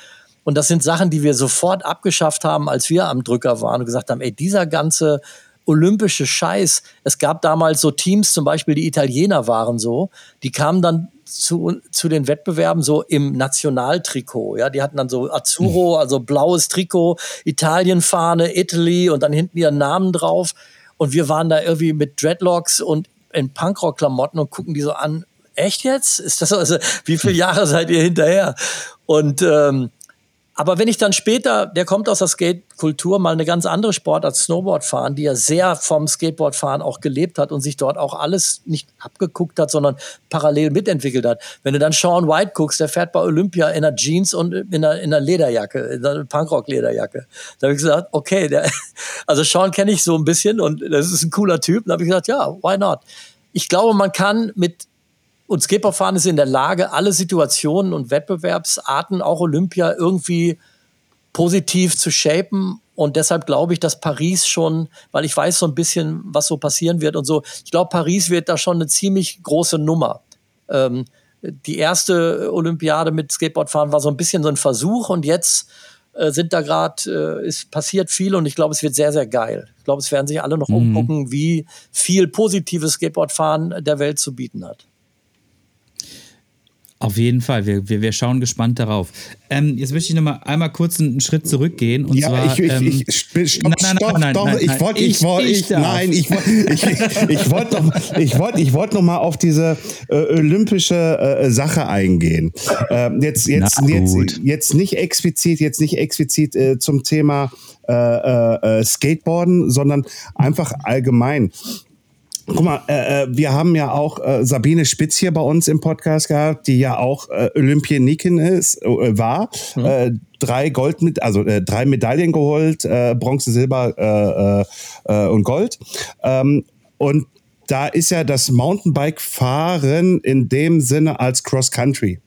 Und das sind Sachen, die wir sofort abgeschafft haben, als wir am Drücker waren und gesagt haben, ey, dieser ganze olympische Scheiß. Es gab damals so Teams, zum Beispiel die Italiener waren so, die kamen dann zu, zu den Wettbewerben so im Nationaltrikot. Ja, die hatten dann so Azzurro, mhm. also blaues Trikot, Italienfahne, Italy und dann hinten ihren Namen drauf. Und wir waren da irgendwie mit Dreadlocks und in Punkrock-Klamotten und gucken die so an. Echt jetzt? Ist das also, wie viele Jahre seid ihr hinterher? Und ähm, aber wenn ich dann später, der kommt aus der Skate-Kultur, mal eine ganz andere Sportart, Snowboard fahren, die ja sehr vom Skateboardfahren auch gelebt hat und sich dort auch alles nicht abgeguckt hat, sondern parallel mitentwickelt hat. Wenn du dann Sean White guckst, der fährt bei Olympia in einer Jeans und in einer, in einer Lederjacke, in einer Punkrock-Lederjacke. Da habe ich gesagt, okay, der, also Sean kenne ich so ein bisschen und das ist ein cooler Typ. Da habe ich gesagt, ja, why not? Ich glaube, man kann mit und Skateboardfahren ist in der Lage, alle Situationen und Wettbewerbsarten, auch Olympia, irgendwie positiv zu shapen. Und deshalb glaube ich, dass Paris schon, weil ich weiß so ein bisschen, was so passieren wird und so, ich glaube, Paris wird da schon eine ziemlich große Nummer. Ähm, die erste Olympiade mit Skateboardfahren war so ein bisschen so ein Versuch und jetzt äh, sind da gerade, äh, ist passiert viel und ich glaube, es wird sehr, sehr geil. Ich glaube, es werden sich alle noch mhm. umgucken, wie viel positives Skateboardfahren der Welt zu bieten hat. Auf jeden Fall, wir, wir, wir schauen gespannt darauf. Ähm, jetzt möchte ich noch mal einmal kurz einen Schritt zurückgehen. Und ja, zwar, ich, ich, ähm, ich, stopp, nein, nein, nein, nein, doch, nein, ich wollte, ich wollte, ich, nein, ich wollte, ich, ich wollte noch, ich wollte, ich wollte noch mal auf diese äh, olympische äh, Sache eingehen. Äh, jetzt, jetzt, jetzt, jetzt nicht explizit, jetzt nicht explizit äh, zum Thema äh, äh, Skateboarden, sondern einfach allgemein. Guck mal, äh, äh, wir haben ja auch äh, Sabine Spitz hier bei uns im Podcast gehabt, die ja auch äh, Olympionikin ist, äh, war. Mhm. Äh, drei Gold mit, also äh, drei Medaillen geholt, äh, Bronze, Silber äh, äh, äh, und Gold. Ähm, und da ist ja das Mountainbike-Fahren in dem Sinne als Cross-Country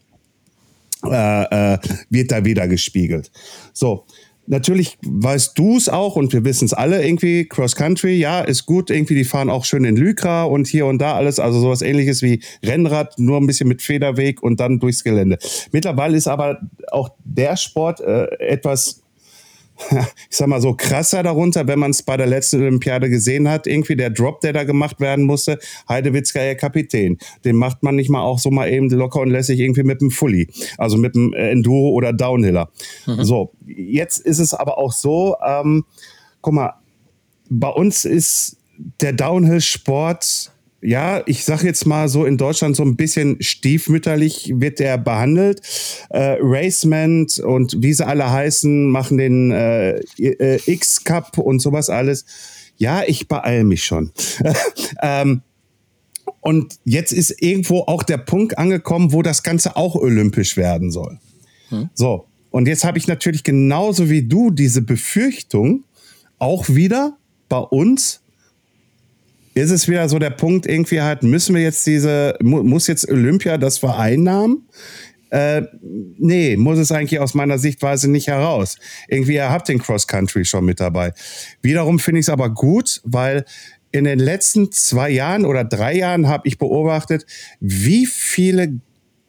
äh, äh, wird da wieder gespiegelt. So, natürlich weißt du es auch und wir wissen es alle irgendwie, Cross Country, ja, ist gut, irgendwie, die fahren auch schön in Lycra und hier und da alles, also sowas ähnliches wie Rennrad, nur ein bisschen mit Federweg und dann durchs Gelände. Mittlerweile ist aber auch der Sport äh, etwas ich sag mal so, krasser darunter, wenn man es bei der letzten Olympiade gesehen hat. Irgendwie der Drop, der da gemacht werden musste, Heidewitzka, ihr Kapitän. Den macht man nicht mal auch so mal eben locker und lässig irgendwie mit dem Fully. Also mit dem äh, Enduro oder Downhiller. Mhm. So, jetzt ist es aber auch so, ähm, guck mal, bei uns ist der Downhill-Sport ja, ich sag jetzt mal so in Deutschland so ein bisschen stiefmütterlich wird der behandelt. Äh, Racement und wie sie alle heißen, machen den äh, äh, X-Cup und sowas alles. Ja, ich beeil mich schon. ähm, und jetzt ist irgendwo auch der Punkt angekommen, wo das Ganze auch olympisch werden soll. Hm. So, und jetzt habe ich natürlich genauso wie du diese Befürchtung auch wieder bei uns ist es wieder so der Punkt, irgendwie halt, müssen wir jetzt diese, muss jetzt Olympia das vereinnahmen? Äh, nee, muss es eigentlich aus meiner Sichtweise nicht heraus. Irgendwie, ihr habt den Cross Country schon mit dabei. Wiederum finde ich es aber gut, weil in den letzten zwei Jahren oder drei Jahren habe ich beobachtet, wie viele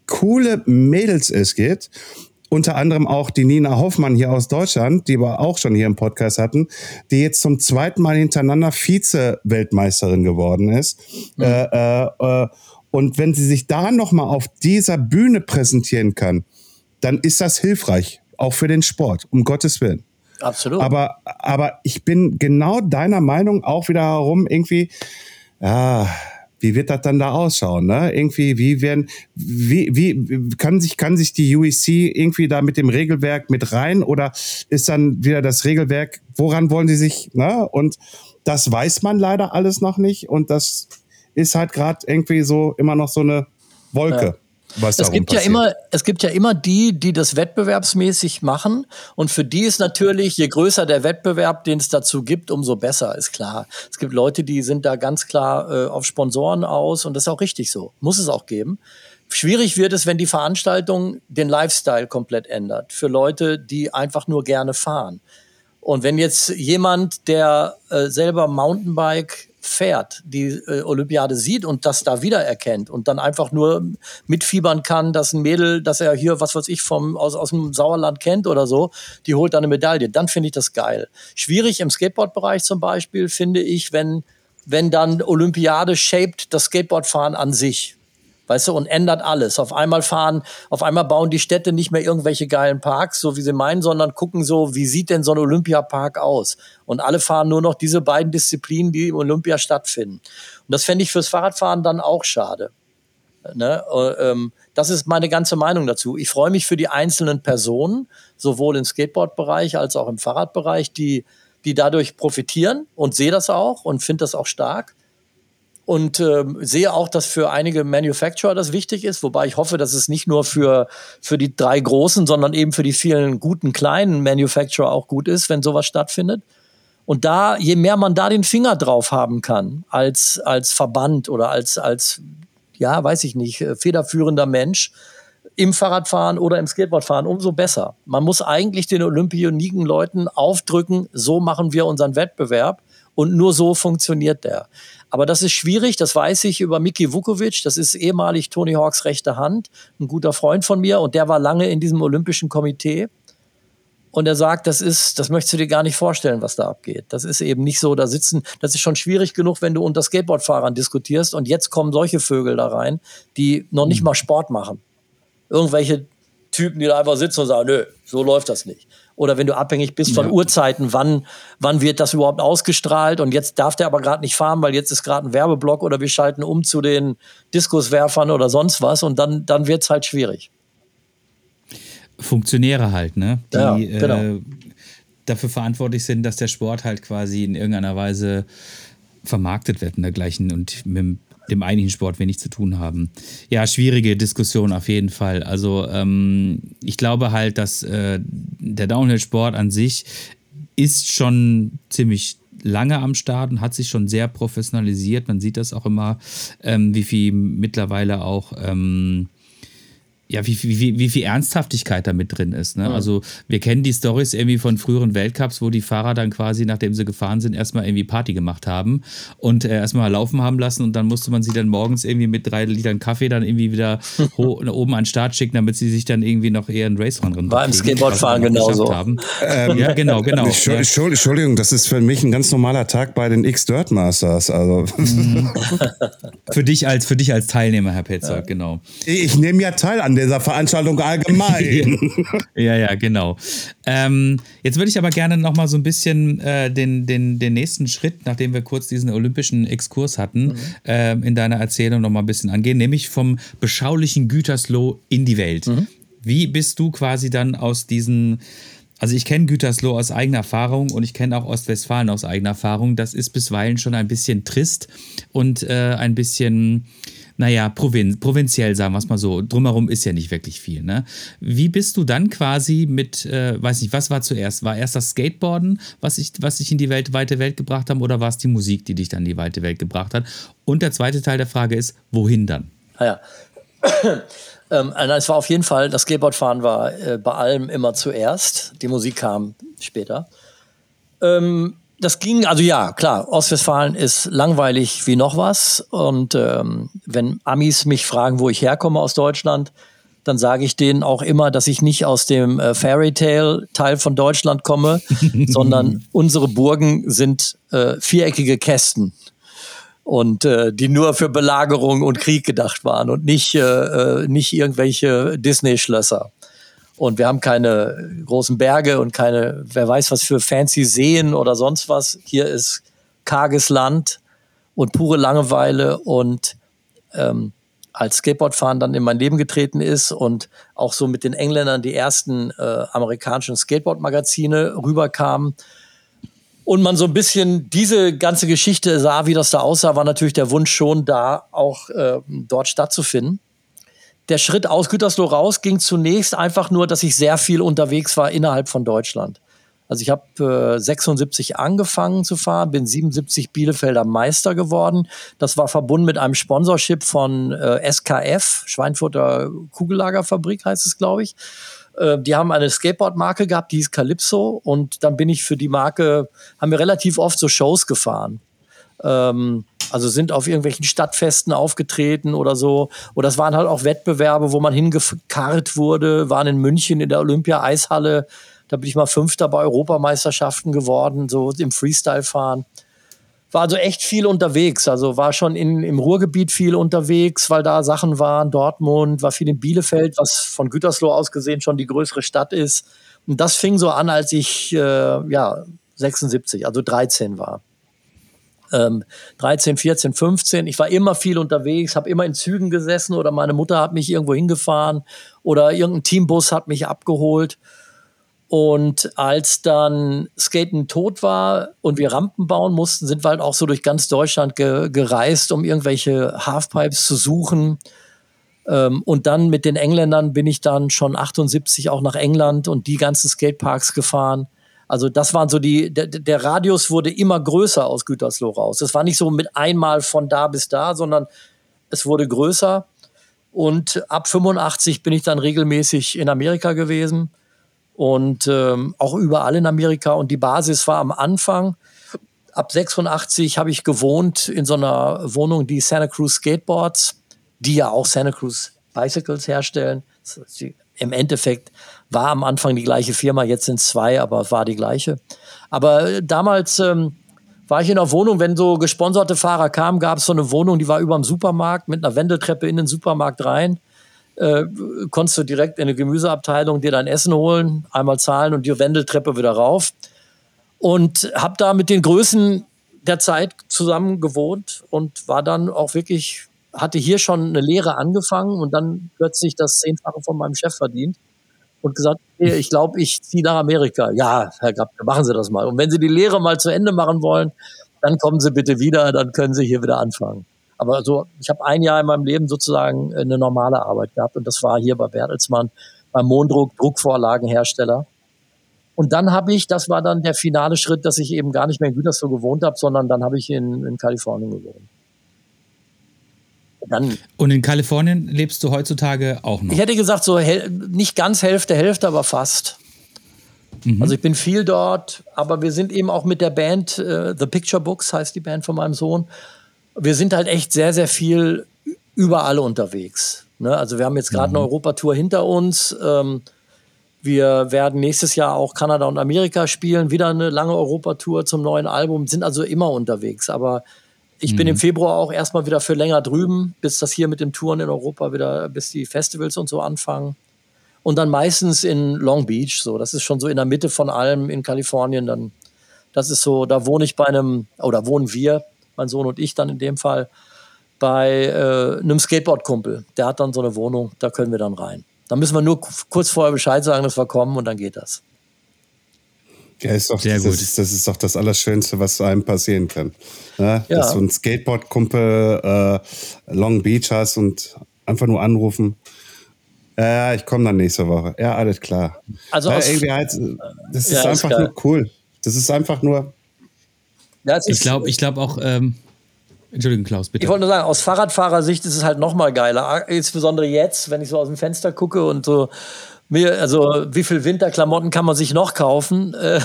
coole Mädels es gibt, unter anderem auch die Nina Hoffmann hier aus Deutschland, die wir auch schon hier im Podcast hatten, die jetzt zum zweiten Mal hintereinander Vize-Weltmeisterin geworden ist. Mhm. Äh, äh, äh, und wenn sie sich da nochmal auf dieser Bühne präsentieren kann, dann ist das hilfreich, auch für den Sport, um Gottes Willen. Absolut. Aber, aber ich bin genau deiner Meinung auch wieder herum, irgendwie, ja, wie wird das dann da ausschauen? Ne? Irgendwie, wie werden, wie, wie kann sich, kann sich die UEC irgendwie da mit dem Regelwerk mit rein oder ist dann wieder das Regelwerk, woran wollen sie sich, ne? Und das weiß man leider alles noch nicht und das ist halt gerade irgendwie so immer noch so eine Wolke. Ja was es gibt passiert. ja immer, es gibt ja immer die, die das wettbewerbsmäßig machen. Und für die ist natürlich, je größer der Wettbewerb, den es dazu gibt, umso besser, ist klar. Es gibt Leute, die sind da ganz klar äh, auf Sponsoren aus und das ist auch richtig so. Muss es auch geben. Schwierig wird es, wenn die Veranstaltung den Lifestyle komplett ändert. Für Leute, die einfach nur gerne fahren. Und wenn jetzt jemand, der äh, selber Mountainbike fährt, die äh, Olympiade sieht und das da wiedererkennt und dann einfach nur mitfiebern kann, dass ein Mädel, das er hier, was weiß ich, vom, aus, aus dem Sauerland kennt oder so, die holt dann eine Medaille, dann finde ich das geil. Schwierig im Skateboard-Bereich zum Beispiel finde ich, wenn, wenn dann Olympiade shaped das Skateboardfahren an sich weißt du, und ändert alles. Auf einmal fahren, auf einmal bauen die Städte nicht mehr irgendwelche geilen Parks, so wie sie meinen, sondern gucken so, wie sieht denn so ein Olympiapark aus? Und alle fahren nur noch diese beiden Disziplinen, die im Olympia stattfinden. Und das fände ich fürs Fahrradfahren dann auch schade. Ne? Äh, ähm, das ist meine ganze Meinung dazu. Ich freue mich für die einzelnen Personen, sowohl im Skateboard-Bereich als auch im Fahrradbereich, die, die dadurch profitieren und sehe das auch und finde das auch stark und äh, sehe auch, dass für einige Manufacturer das wichtig ist, wobei ich hoffe, dass es nicht nur für, für die drei großen, sondern eben für die vielen guten kleinen Manufacturer auch gut ist, wenn sowas stattfindet. Und da, je mehr man da den Finger drauf haben kann, als, als Verband oder als, als, ja, weiß ich nicht, äh, federführender Mensch im Fahrradfahren oder im Skateboardfahren, umso besser. Man muss eigentlich den olympioniken Leuten aufdrücken, so machen wir unseren Wettbewerb und nur so funktioniert der. Aber das ist schwierig, das weiß ich über Miki Vukovic, das ist ehemalig Tony Hawks rechte Hand, ein guter Freund von mir und der war lange in diesem Olympischen Komitee. Und er sagt, das ist, das möchtest du dir gar nicht vorstellen, was da abgeht. Das ist eben nicht so, da sitzen, das ist schon schwierig genug, wenn du unter Skateboardfahrern diskutierst und jetzt kommen solche Vögel da rein, die noch nicht hm. mal Sport machen. Irgendwelche Typen, die da einfach sitzen und sagen, nö, so läuft das nicht oder wenn du abhängig bist von ja. Uhrzeiten, wann, wann wird das überhaupt ausgestrahlt und jetzt darf der aber gerade nicht fahren, weil jetzt ist gerade ein Werbeblock oder wir schalten um zu den Diskuswerfern oder sonst was und dann, dann wird es halt schwierig. Funktionäre halt, ne? Die ja, genau. äh, dafür verantwortlich sind, dass der Sport halt quasi in irgendeiner Weise vermarktet wird und dergleichen und mit dem eigentlichen Sport wenig zu tun haben. Ja, schwierige Diskussion auf jeden Fall. Also ähm, ich glaube halt, dass äh, der Downhill-Sport an sich ist schon ziemlich lange am Start und hat sich schon sehr professionalisiert. Man sieht das auch immer, ähm, wie viel mittlerweile auch ähm, ja, wie, wie, wie viel Ernsthaftigkeit da mit drin ist. Ne? Mhm. Also wir kennen die Stories irgendwie von früheren Weltcups, wo die Fahrer dann quasi, nachdem sie gefahren sind, erstmal irgendwie Party gemacht haben und äh, erstmal laufen haben lassen und dann musste man sie dann morgens irgendwie mit drei Litern Kaffee dann irgendwie wieder oben an den Start schicken, damit sie sich dann irgendwie noch eher einen Race Run War im Skateboardfahren genauso. Ähm, ja, genau, genau. Entschuldigung, das ist für mich ein ganz normaler Tag bei den X-Dirt Masters. Also. Mhm. für, dich als, für dich als Teilnehmer, Herr Petzold, ja. genau. Ich nehme ja teil an dieser Veranstaltung allgemein. ja, ja, genau. Ähm, jetzt würde ich aber gerne noch mal so ein bisschen äh, den, den, den nächsten Schritt, nachdem wir kurz diesen olympischen Exkurs hatten, mhm. äh, in deiner Erzählung noch mal ein bisschen angehen, nämlich vom beschaulichen Gütersloh in die Welt. Mhm. Wie bist du quasi dann aus diesen also ich kenne Gütersloh aus eigener Erfahrung und ich kenne auch Ostwestfalen aus eigener Erfahrung. Das ist bisweilen schon ein bisschen trist und äh, ein bisschen, naja, provin provinziell, sagen wir es mal so. Drumherum ist ja nicht wirklich viel. Ne? Wie bist du dann quasi mit, äh, weiß nicht, was war zuerst? War erst das Skateboarden, was ich, was dich in die Welt, weite Welt gebracht haben, oder war es die Musik, die dich dann in die weite Welt gebracht hat? Und der zweite Teil der Frage ist, wohin dann? Ah ja. Ähm, also es war auf jeden Fall, das Skateboardfahren war äh, bei allem immer zuerst. Die Musik kam später. Ähm, das ging, also ja, klar, Ostwestfalen ist langweilig wie noch was. Und ähm, wenn Amis mich fragen, wo ich herkomme aus Deutschland, dann sage ich denen auch immer, dass ich nicht aus dem äh, Fairy Tale Teil von Deutschland komme, sondern unsere Burgen sind äh, viereckige Kästen und äh, die nur für Belagerung und Krieg gedacht waren und nicht, äh, äh, nicht irgendwelche Disney-Schlösser. Und wir haben keine großen Berge und keine, wer weiß was für fancy Seen oder sonst was. Hier ist karges Land und pure Langeweile und ähm, als Skateboardfahren dann in mein Leben getreten ist und auch so mit den Engländern die ersten äh, amerikanischen Skateboard-Magazine rüberkamen, und man so ein bisschen diese ganze Geschichte sah, wie das da aussah, war natürlich der Wunsch schon da, auch äh, dort stattzufinden. Der Schritt aus Gütersloh raus ging zunächst einfach nur, dass ich sehr viel unterwegs war innerhalb von Deutschland. Also ich habe äh, 76 angefangen zu fahren, bin 77 Bielefelder Meister geworden. Das war verbunden mit einem Sponsorship von äh, SKF, Schweinfurter Kugellagerfabrik heißt es, glaube ich. Äh, die haben eine Skateboard-Marke gehabt, die hieß Calypso. Und dann bin ich für die Marke, haben wir relativ oft so Shows gefahren. Ähm, also sind auf irgendwelchen Stadtfesten aufgetreten oder so. Oder es waren halt auch Wettbewerbe, wo man hingekarrt wurde, waren in München in der Olympia-Eishalle. Da bin ich mal Fünfter bei Europameisterschaften geworden, so im Freestyle-Fahren war also echt viel unterwegs. Also war schon in, im Ruhrgebiet viel unterwegs, weil da Sachen waren. Dortmund, war viel in Bielefeld, was von Gütersloh aus gesehen schon die größere Stadt ist. Und das fing so an, als ich äh, ja 76, also 13 war. Ähm, 13, 14, 15. Ich war immer viel unterwegs, habe immer in Zügen gesessen oder meine Mutter hat mich irgendwo hingefahren oder irgendein Teambus hat mich abgeholt. Und als dann Skaten tot war und wir Rampen bauen mussten, sind wir halt auch so durch ganz Deutschland ge gereist, um irgendwelche Halfpipes zu suchen. Ähm, und dann mit den Engländern bin ich dann schon 78 auch nach England und die ganzen Skateparks gefahren. Also das waren so die, der, der Radius wurde immer größer aus Gütersloh raus. Es war nicht so mit einmal von da bis da, sondern es wurde größer. Und ab 85 bin ich dann regelmäßig in Amerika gewesen und ähm, auch überall in Amerika. Und die Basis war am Anfang. Ab 86 habe ich gewohnt in so einer Wohnung, die Santa Cruz Skateboards, die ja auch Santa Cruz Bicycles herstellen. Im Endeffekt war am Anfang die gleiche Firma, jetzt sind zwei, aber war die gleiche. Aber äh, damals ähm, war ich in einer Wohnung, wenn so gesponserte Fahrer kamen, gab es so eine Wohnung, die war über dem Supermarkt mit einer Wendeltreppe in den Supermarkt rein äh, konntest du direkt in eine Gemüseabteilung dir dein Essen holen, einmal zahlen und die Wendeltreppe wieder rauf. Und habe da mit den Größen der Zeit zusammen gewohnt und war dann auch wirklich, hatte hier schon eine Lehre angefangen und dann plötzlich das Zehnfache von meinem Chef verdient und gesagt, hey, ich glaube, ich ziehe nach Amerika. Ja, Herr Grabke, machen Sie das mal. Und wenn Sie die Lehre mal zu Ende machen wollen, dann kommen Sie bitte wieder, dann können Sie hier wieder anfangen. Aber so, ich habe ein Jahr in meinem Leben sozusagen eine normale Arbeit gehabt und das war hier bei Bertelsmann beim Mondruck, Druckvorlagenhersteller. Und dann habe ich, das war dann der finale Schritt, dass ich eben gar nicht mehr in Gütersloh gewohnt habe, sondern dann habe ich in, in Kalifornien gewohnt. Dann. Und in Kalifornien lebst du heutzutage auch noch? Ich hätte gesagt, so nicht ganz Hälfte, Hälfte, aber fast. Mhm. Also ich bin viel dort, aber wir sind eben auch mit der Band, äh, The Picture Books heißt die Band von meinem Sohn. Wir sind halt echt sehr, sehr viel überall unterwegs. Ne? Also wir haben jetzt gerade mhm. eine Europatour hinter uns. Ähm, wir werden nächstes Jahr auch Kanada und Amerika spielen, wieder eine lange Europatour zum neuen Album, sind also immer unterwegs. Aber ich mhm. bin im Februar auch erstmal wieder für länger drüben, bis das hier mit dem Touren in Europa wieder, bis die Festivals und so anfangen. Und dann meistens in Long Beach, so. Das ist schon so in der Mitte von allem in Kalifornien. Dann, das ist so, da wohne ich bei einem, oder wohnen wir, mein Sohn und ich dann in dem Fall, bei äh, einem Skateboard-Kumpel. Der hat dann so eine Wohnung, da können wir dann rein. Da müssen wir nur kurz vorher Bescheid sagen, dass wir kommen und dann geht das. Ja, ist doch, Sehr das, gut. Ist, das ist doch das Allerschönste, was einem passieren kann. Ja, ja. Dass du einen Skateboard-Kumpel äh, Long Beach hast und einfach nur anrufen. Ja, ich komme dann nächste Woche. Ja, alles klar. Also ja, irgendwie halt, das ist ja, einfach ist nur cool. Das ist einfach nur. Ja, ich glaube ich glaub auch, ähm, Entschuldigung, Klaus, bitte. Ich wollte nur sagen, aus Fahrradfahrersicht ist es halt noch mal geiler. Insbesondere jetzt, wenn ich so aus dem Fenster gucke und so mir, also wie viel Winterklamotten kann man sich noch kaufen, äh,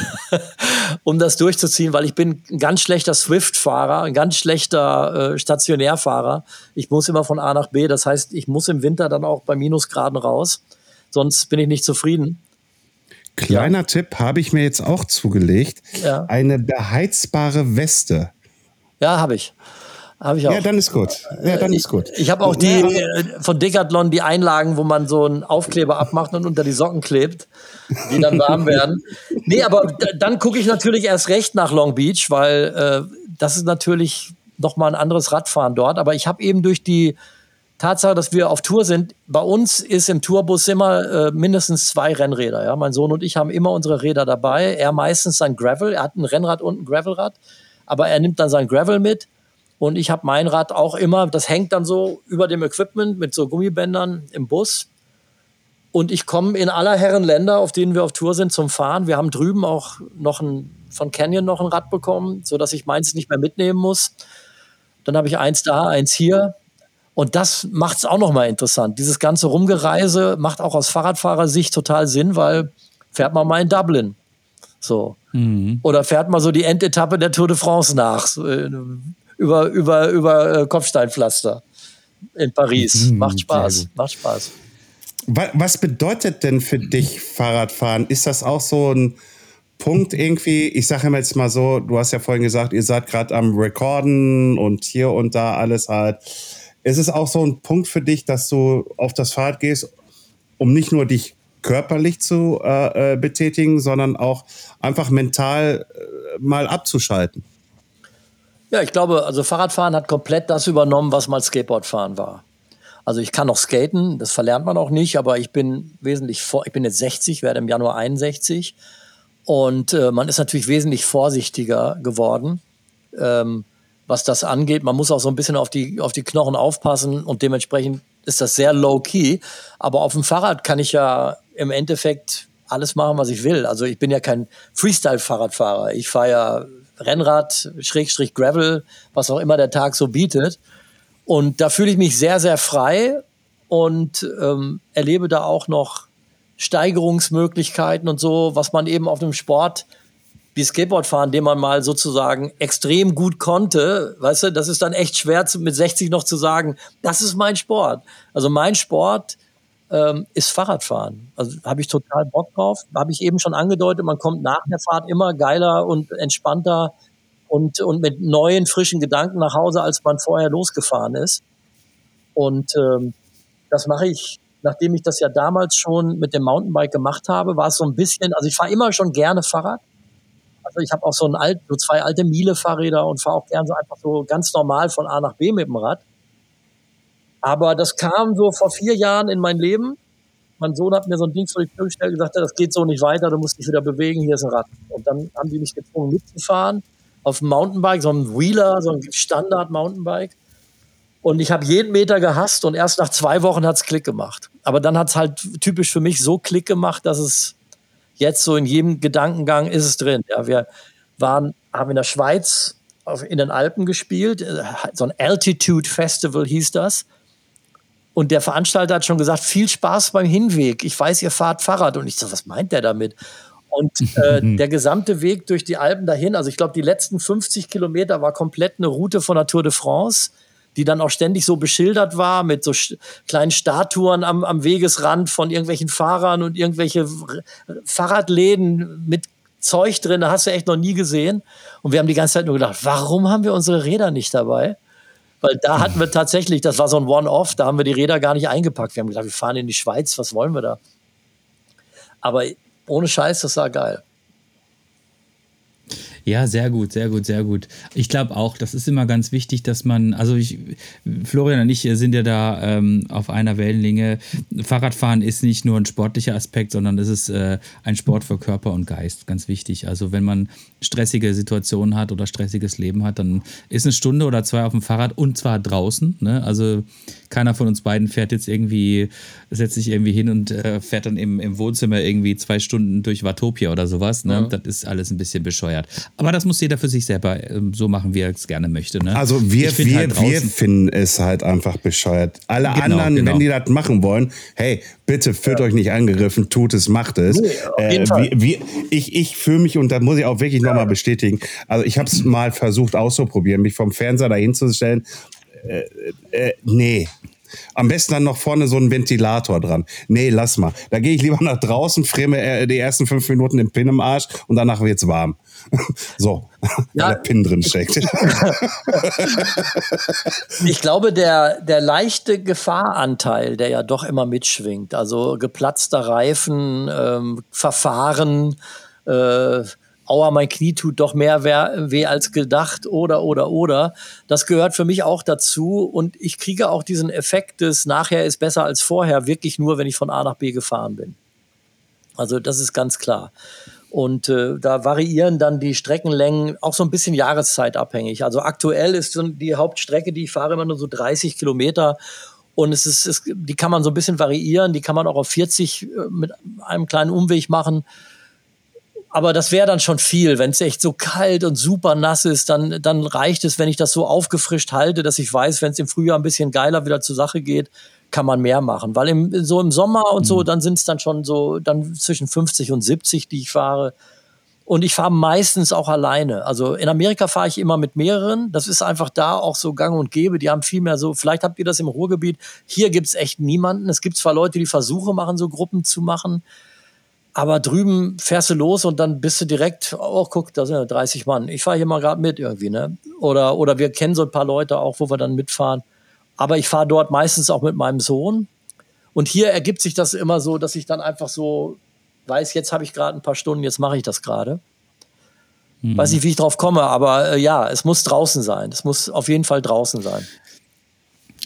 um das durchzuziehen, weil ich bin ein ganz schlechter Swift-Fahrer, ein ganz schlechter äh, Stationärfahrer. Ich muss immer von A nach B. Das heißt, ich muss im Winter dann auch bei Minusgraden raus, sonst bin ich nicht zufrieden. Kleiner ja. Tipp habe ich mir jetzt auch zugelegt. Ja. Eine beheizbare Weste. Ja, habe ich. Habe ich auch. Ja, dann ist gut. Ja, dann ist gut. Ich, ich habe auch die äh, von Decathlon die Einlagen, wo man so einen Aufkleber abmacht und unter die Socken klebt, die dann warm werden. Nee, aber dann gucke ich natürlich erst recht nach Long Beach, weil äh, das ist natürlich noch mal ein anderes Radfahren dort. Aber ich habe eben durch die Tatsache, dass wir auf Tour sind, bei uns ist im Tourbus immer äh, mindestens zwei Rennräder. Ja? Mein Sohn und ich haben immer unsere Räder dabei. Er meistens sein Gravel. Er hat ein Rennrad und ein Gravelrad, aber er nimmt dann sein Gravel mit und ich habe mein Rad auch immer, das hängt dann so über dem Equipment mit so Gummibändern im Bus. Und ich komme in aller Herren Länder, auf denen wir auf Tour sind, zum Fahren. Wir haben drüben auch noch ein, von Canyon noch ein Rad bekommen, sodass ich meins nicht mehr mitnehmen muss. Dann habe ich eins da, eins hier. Und das macht es auch nochmal interessant. Dieses ganze Rumgereise macht auch aus Fahrradfahrersicht total Sinn, weil fährt man mal in Dublin. So. Mhm. Oder fährt man so die Endetappe der Tour de France nach. Äh, über, über, über äh, Kopfsteinpflaster in Paris. Mhm, macht Spaß, macht Spaß. Was bedeutet denn für dich Fahrradfahren? Ist das auch so ein Punkt irgendwie? Ich sage jetzt mal so, du hast ja vorhin gesagt, ihr seid gerade am Recorden und hier und da alles halt. Ist es auch so ein Punkt für dich, dass du auf das Fahrrad gehst, um nicht nur dich körperlich zu äh, äh betätigen, sondern auch einfach mental äh, mal abzuschalten? Ja, ich glaube, also Fahrradfahren hat komplett das übernommen, was mal Skateboardfahren war. Also ich kann noch skaten, das verlernt man auch nicht, aber ich bin wesentlich vor, ich bin jetzt 60, werde im Januar 61 und äh, man ist natürlich wesentlich vorsichtiger geworden, ähm, was das angeht. Man muss auch so ein bisschen auf die, auf die Knochen aufpassen und dementsprechend ist das sehr low key. Aber auf dem Fahrrad kann ich ja im Endeffekt alles machen, was ich will. Also ich bin ja kein Freestyle-Fahrradfahrer. Ich fahre ja Rennrad, Schrägstrich Gravel, was auch immer der Tag so bietet. Und da fühle ich mich sehr, sehr frei und ähm, erlebe da auch noch Steigerungsmöglichkeiten und so, was man eben auf einem Sport wie Skateboardfahren, den man mal sozusagen extrem gut konnte, weißt du, das ist dann echt schwer mit 60 noch zu sagen, das ist mein Sport. Also mein Sport ähm, ist Fahrradfahren. Also habe ich total Bock drauf. Habe ich eben schon angedeutet, man kommt nach der Fahrt immer geiler und entspannter und, und mit neuen, frischen Gedanken nach Hause, als man vorher losgefahren ist. Und ähm, das mache ich, nachdem ich das ja damals schon mit dem Mountainbike gemacht habe, war es so ein bisschen, also ich fahre immer schon gerne Fahrrad. Also ich habe auch so, ein alt, so zwei alte Miele-Fahrräder und fahre auch gern so einfach so ganz normal von A nach B mit dem Rad. Aber das kam so vor vier Jahren in mein Leben. Mein Sohn hat mir so ein Ding vor die Tür gestellt und gesagt, das geht so nicht weiter, du musst dich wieder bewegen, hier ist ein Rad. Und dann haben die mich gezwungen mitzufahren auf dem Mountainbike, so ein Wheeler, so ein Standard-Mountainbike. Und ich habe jeden Meter gehasst und erst nach zwei Wochen hat es Klick gemacht. Aber dann hat es halt typisch für mich so Klick gemacht, dass es jetzt so in jedem Gedankengang ist es drin. Ja, wir waren, haben in der Schweiz in den Alpen gespielt, so ein Altitude Festival hieß das Und der Veranstalter hat schon gesagt, viel Spaß beim Hinweg. Ich weiß, ihr fahrt Fahrrad. Und ich so, was meint der damit? Und äh, der gesamte Weg durch die Alpen dahin, also ich glaube, die letzten 50 Kilometer war komplett eine Route von der Tour de France, die dann auch ständig so beschildert war mit so kleinen Statuen am, am Wegesrand von irgendwelchen Fahrern und irgendwelche Fahrradläden mit Zeug drin, da hast du echt noch nie gesehen. Und wir haben die ganze Zeit nur gedacht, warum haben wir unsere Räder nicht dabei? Weil da hatten wir tatsächlich, das war so ein One-Off, da haben wir die Räder gar nicht eingepackt. Wir haben gedacht, wir fahren in die Schweiz, was wollen wir da? Aber ohne Scheiß, das war geil. Ja, sehr gut, sehr gut, sehr gut. Ich glaube auch, das ist immer ganz wichtig, dass man, also ich, Florian und ich sind ja da ähm, auf einer Wellenlänge. Fahrradfahren ist nicht nur ein sportlicher Aspekt, sondern es ist äh, ein Sport für Körper und Geist, ganz wichtig. Also wenn man stressige Situationen hat oder stressiges Leben hat, dann ist eine Stunde oder zwei auf dem Fahrrad und zwar draußen. Ne? Also keiner von uns beiden fährt jetzt irgendwie, setzt sich irgendwie hin und äh, fährt dann im, im Wohnzimmer irgendwie zwei Stunden durch Watopia oder sowas. Ne? Ja. Das ist alles ein bisschen bescheuert. Aber das muss jeder für sich selber ähm, so machen, wie er es gerne möchte. Ne? Also wir, find wir, halt wir finden es halt einfach bescheuert. Alle genau, anderen, genau. wenn die das machen wollen, hey, bitte fühlt ja. euch nicht angegriffen, tut es, macht es. Nee, äh, wie, wie, ich ich fühle mich, und da muss ich auch wirklich ja. nochmal bestätigen, also ich habe es mal versucht auszuprobieren, mich vom Fernseher dahin zu stellen. Äh, äh, nee, am besten dann noch vorne so ein Ventilator dran. Nee, lass mal. Da gehe ich lieber nach draußen, freme äh, die ersten fünf Minuten den Pin im Arsch und danach wird's warm. so, ja. weil der Pin drin steckt. ich glaube, der, der leichte Gefahranteil, der ja doch immer mitschwingt, also geplatzter Reifen, ähm, Verfahren, äh, aua, mein Knie tut doch mehr weh als gedacht oder, oder, oder. Das gehört für mich auch dazu und ich kriege auch diesen Effekt des nachher ist besser als vorher wirklich nur, wenn ich von A nach B gefahren bin. Also das ist ganz klar. Und äh, da variieren dann die Streckenlängen auch so ein bisschen jahreszeitabhängig. Also aktuell ist die Hauptstrecke, die ich fahre, immer nur so 30 Kilometer. Und es ist, es, die kann man so ein bisschen variieren. Die kann man auch auf 40 äh, mit einem kleinen Umweg machen aber das wäre dann schon viel. Wenn es echt so kalt und super nass ist, dann, dann reicht es, wenn ich das so aufgefrischt halte, dass ich weiß, wenn es im Frühjahr ein bisschen geiler wieder zur Sache geht, kann man mehr machen. Weil im, so im Sommer und so, mhm. dann sind es dann schon so dann zwischen 50 und 70, die ich fahre. Und ich fahre meistens auch alleine. Also in Amerika fahre ich immer mit mehreren. Das ist einfach da auch so gang und gäbe. Die haben viel mehr so, vielleicht habt ihr das im Ruhrgebiet. Hier gibt es echt niemanden. Es gibt zwar Leute, die Versuche machen, so Gruppen zu machen. Aber drüben fährst du los und dann bist du direkt, oh, guck, da sind ja 30 Mann. Ich fahre hier mal gerade mit irgendwie, ne? Oder, oder wir kennen so ein paar Leute auch, wo wir dann mitfahren. Aber ich fahre dort meistens auch mit meinem Sohn. Und hier ergibt sich das immer so, dass ich dann einfach so weiß, jetzt habe ich gerade ein paar Stunden, jetzt mache ich das gerade. Mhm. Weiß nicht, wie ich drauf komme, aber äh, ja, es muss draußen sein. Es muss auf jeden Fall draußen sein.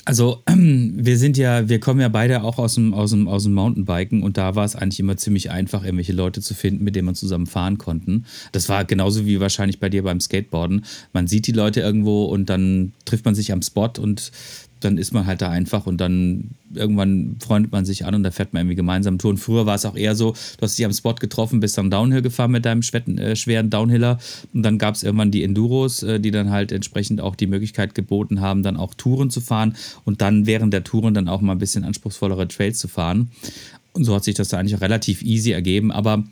Also wir sind ja, wir kommen ja beide auch aus dem, aus dem, aus dem Mountainbiken und da war es eigentlich immer ziemlich einfach, irgendwelche Leute zu finden, mit denen man zusammen fahren konnten. Das war genauso wie wahrscheinlich bei dir beim Skateboarden. Man sieht die Leute irgendwo und dann trifft man sich am Spot und dann ist man halt da einfach und dann irgendwann freundet man sich an und da fährt man irgendwie gemeinsam Touren. Früher war es auch eher so, du hast dich am Spot getroffen, bist dann Downhill gefahren mit deinem schweren, äh, schweren Downhiller und dann gab es irgendwann die Enduros, äh, die dann halt entsprechend auch die Möglichkeit geboten haben, dann auch Touren zu fahren und dann während der Touren dann auch mal ein bisschen anspruchsvollere Trails zu fahren. Und so hat sich das da eigentlich auch relativ easy ergeben, aber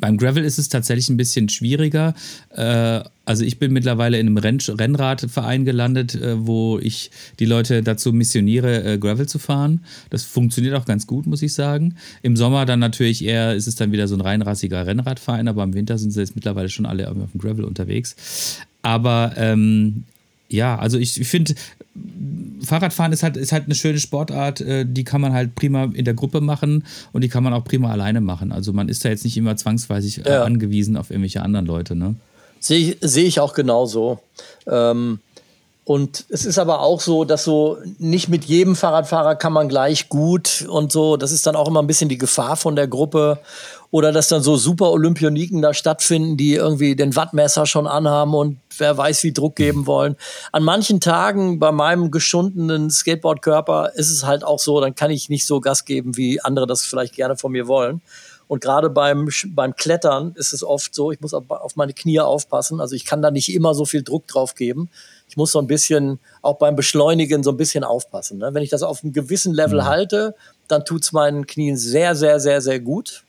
beim Gravel ist es tatsächlich ein bisschen schwieriger. Äh, also ich bin mittlerweile in einem Renn Rennradverein gelandet, äh, wo ich die Leute dazu missioniere, äh, Gravel zu fahren. Das funktioniert auch ganz gut, muss ich sagen. Im Sommer dann natürlich eher ist es dann wieder so ein reinrassiger Rennradverein, aber im Winter sind sie jetzt mittlerweile schon alle auf dem Gravel unterwegs. Aber ähm, ja, also ich, finde, Fahrradfahren ist halt, ist halt eine schöne Sportart, äh, die kann man halt prima in der Gruppe machen und die kann man auch prima alleine machen. Also man ist da jetzt nicht immer zwangsweise äh, ja. angewiesen auf irgendwelche anderen Leute. Ne? Sehe ich, seh ich auch genauso. Ähm, und es ist aber auch so, dass so nicht mit jedem Fahrradfahrer kann man gleich gut und so. Das ist dann auch immer ein bisschen die Gefahr von der Gruppe. Oder dass dann so super Olympioniken da stattfinden, die irgendwie den Wattmesser schon anhaben und wer weiß, wie Druck geben wollen. An manchen Tagen bei meinem geschundenen Skateboardkörper ist es halt auch so, dann kann ich nicht so Gas geben, wie andere das vielleicht gerne von mir wollen. Und gerade beim, beim Klettern ist es oft so, ich muss auf meine Knie aufpassen. Also ich kann da nicht immer so viel Druck drauf geben. Ich muss so ein bisschen, auch beim Beschleunigen, so ein bisschen aufpassen. Ne? Wenn ich das auf einem gewissen Level mhm. halte, dann tut es meinen Knien sehr, sehr, sehr, sehr gut.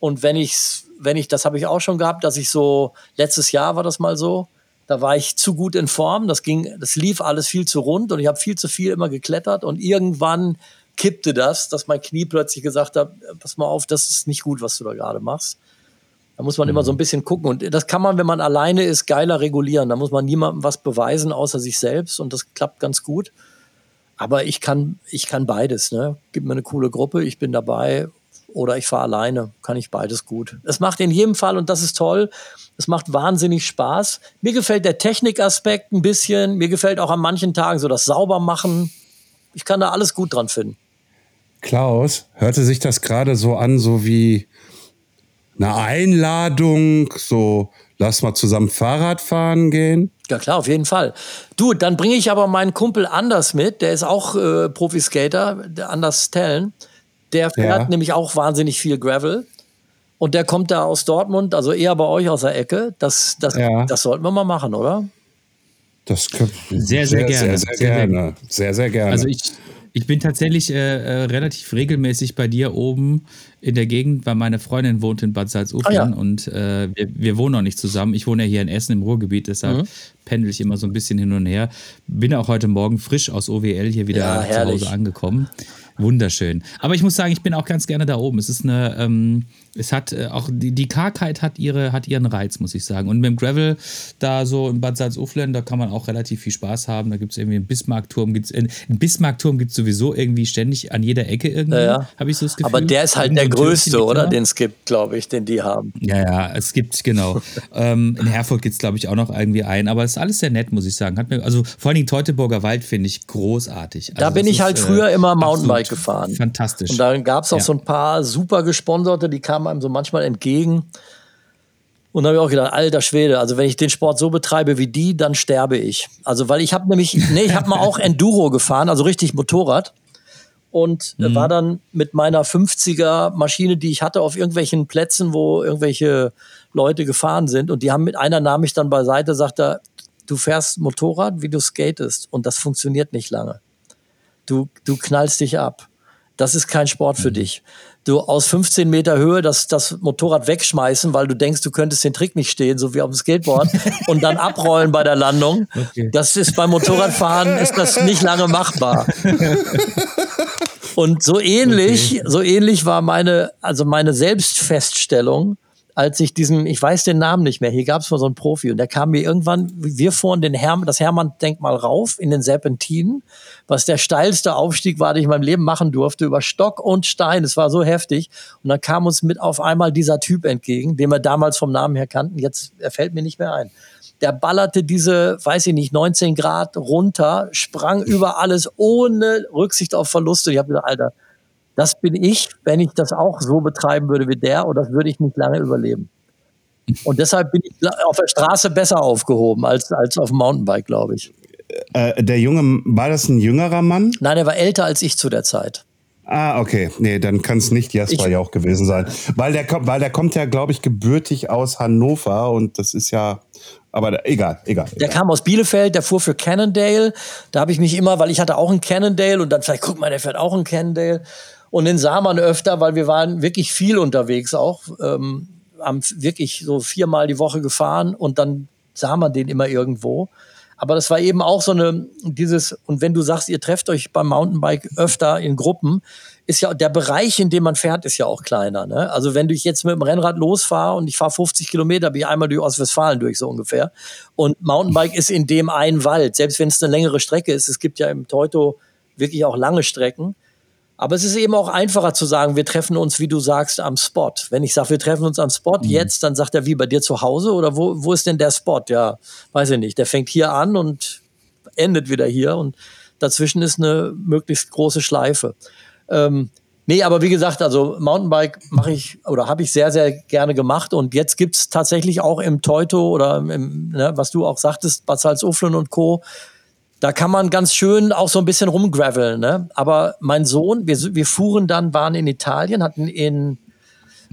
Und wenn ich's, wenn ich, das habe ich auch schon gehabt, dass ich so, letztes Jahr war das mal so, da war ich zu gut in Form, das ging, das lief alles viel zu rund und ich habe viel zu viel immer geklettert und irgendwann kippte das, dass mein Knie plötzlich gesagt hat, pass mal auf, das ist nicht gut, was du da gerade machst. Da muss man mhm. immer so ein bisschen gucken. Und das kann man, wenn man alleine ist, geiler regulieren. Da muss man niemandem was beweisen, außer sich selbst. Und das klappt ganz gut. Aber ich kann, ich kann beides. Ne? Gib mir eine coole Gruppe, ich bin dabei. Oder ich fahre alleine. Kann ich beides gut. Es macht in jedem Fall, und das ist toll, es macht wahnsinnig Spaß. Mir gefällt der Technikaspekt ein bisschen. Mir gefällt auch an manchen Tagen so das Saubermachen. Ich kann da alles gut dran finden. Klaus, hörte sich das gerade so an, so wie eine Einladung, so lass mal zusammen Fahrrad fahren gehen? Ja klar, auf jeden Fall. Du, dann bringe ich aber meinen Kumpel Anders mit, der ist auch äh, Profiskater, der Anders Tellen. Der fährt ja. nämlich auch wahnsinnig viel Gravel. Und der kommt da aus Dortmund, also eher bei euch aus der Ecke. Das, das, ja. das sollten wir mal machen, oder? Das können, sehr, sehr, sehr, gerne. Sehr, sehr, sehr gerne. Sehr, sehr gerne. Also ich, ich bin tatsächlich äh, äh, relativ regelmäßig bei dir oben in der Gegend, weil meine Freundin wohnt in Bad Salzuflen ah, ja. und äh, wir, wir, wohnen noch nicht zusammen. Ich wohne ja hier in Essen im Ruhrgebiet, deshalb mhm. pendel ich immer so ein bisschen hin und her. Bin auch heute Morgen frisch aus OWL hier wieder ja, zu Hause angekommen. Wunderschön. Aber ich muss sagen, ich bin auch ganz gerne da oben. Es ist eine, ähm, es hat äh, auch die, die Kargheit hat ihre, hat ihren Reiz, muss ich sagen. Und mit dem Gravel da so in Bad Salzuflen, da kann man auch relativ viel Spaß haben. Da gibt es irgendwie einen Bismarckturm, gibt's äh, einen Bismarckturm gibt es sowieso irgendwie ständig an jeder Ecke irgendwie. Ja, ja. Habe ich so das Gefühl. Aber der ist halt der größte, oder? Den es gibt, glaube ich, den die haben. Ja, ja, es gibt, genau. ähm, in Herford gibt es, glaube ich, auch noch irgendwie einen. Aber es ist alles sehr nett, muss ich sagen. Hat mir, also vor allen Dingen Teutoburger Wald finde ich großartig. Also da bin ich halt ist, früher äh, immer Mountainbike gefahren. Fantastisch. Und dann gab es auch ja. so ein paar super gesponserte, die kamen einem so manchmal entgegen. Und da habe ich auch gedacht, alter Schwede, also wenn ich den Sport so betreibe wie die, dann sterbe ich. Also weil ich habe nämlich, nee, ich habe mal auch Enduro gefahren, also richtig Motorrad. Und mhm. war dann mit meiner 50er Maschine, die ich hatte, auf irgendwelchen Plätzen, wo irgendwelche Leute gefahren sind. Und die haben mit einer nahm ich dann beiseite, sagte, du fährst Motorrad, wie du skatest. Und das funktioniert nicht lange. Du, du knallst dich ab das ist kein Sport für mhm. dich. Du aus 15 Meter Höhe das, das Motorrad wegschmeißen, weil du denkst, du könntest den Trick nicht stehen, so wie auf dem Skateboard, und dann abrollen bei der Landung. Okay. Das ist beim Motorradfahren ist das nicht lange machbar. Und so ähnlich, okay. so ähnlich war meine, also meine Selbstfeststellung, als ich diesen, ich weiß den Namen nicht mehr, hier gab es mal so einen Profi und der kam mir irgendwann, wir fuhren den Herm, das Hermann-Denkmal rauf in den Serpentinen, was der steilste Aufstieg war, den ich in meinem Leben machen durfte, über Stock und Stein. Es war so heftig. Und dann kam uns mit auf einmal dieser Typ entgegen, den wir damals vom Namen her kannten. Jetzt, er fällt mir nicht mehr ein. Der ballerte diese, weiß ich nicht, 19 Grad runter, sprang über alles ohne Rücksicht auf Verluste. Ich habe gesagt, Alter, das bin ich, wenn ich das auch so betreiben würde wie der, und das würde ich nicht lange überleben. Und deshalb bin ich auf der Straße besser aufgehoben als, als auf dem Mountainbike, glaube ich. Äh, der Junge, war das ein jüngerer Mann? Nein, er war älter als ich zu der Zeit. Ah, okay. Nee, dann kann es nicht Jasper ja auch gewesen sein. Weil der, weil der kommt ja, glaube ich, gebürtig aus Hannover und das ist ja. Aber da, egal, egal, egal. Der kam aus Bielefeld, der fuhr für Cannondale. Da habe ich mich immer, weil ich hatte auch einen Cannondale und dann vielleicht, guck mal, der fährt auch einen Cannondale. Und den sah man öfter, weil wir waren wirklich viel unterwegs auch. Ähm, haben wirklich so viermal die Woche gefahren und dann sah man den immer irgendwo. Aber das war eben auch so eine, dieses, und wenn du sagst, ihr trefft euch beim Mountainbike öfter in Gruppen, ist ja der Bereich, in dem man fährt, ist ja auch kleiner. Ne? Also wenn ich jetzt mit dem Rennrad losfahre und ich fahre 50 Kilometer, bin ich einmal durch Ostwestfalen durch, so ungefähr. Und Mountainbike ist in dem ein Wald, selbst wenn es eine längere Strecke ist. Es gibt ja im Teuto wirklich auch lange Strecken. Aber es ist eben auch einfacher zu sagen, wir treffen uns, wie du sagst, am Spot. Wenn ich sage, wir treffen uns am Spot mhm. jetzt, dann sagt er, wie bei dir zu Hause oder wo, wo ist denn der Spot? Ja, weiß ich nicht. Der fängt hier an und endet wieder hier und dazwischen ist eine möglichst große Schleife. Ähm, nee, aber wie gesagt, also Mountainbike mache ich oder habe ich sehr, sehr gerne gemacht und jetzt gibt's tatsächlich auch im Teuto oder im, ne, was du auch sagtest, Bad Salzuflen und Co., da kann man ganz schön auch so ein bisschen rumgraveln. Ne? Aber mein Sohn, wir, wir fuhren dann, waren in Italien, hatten in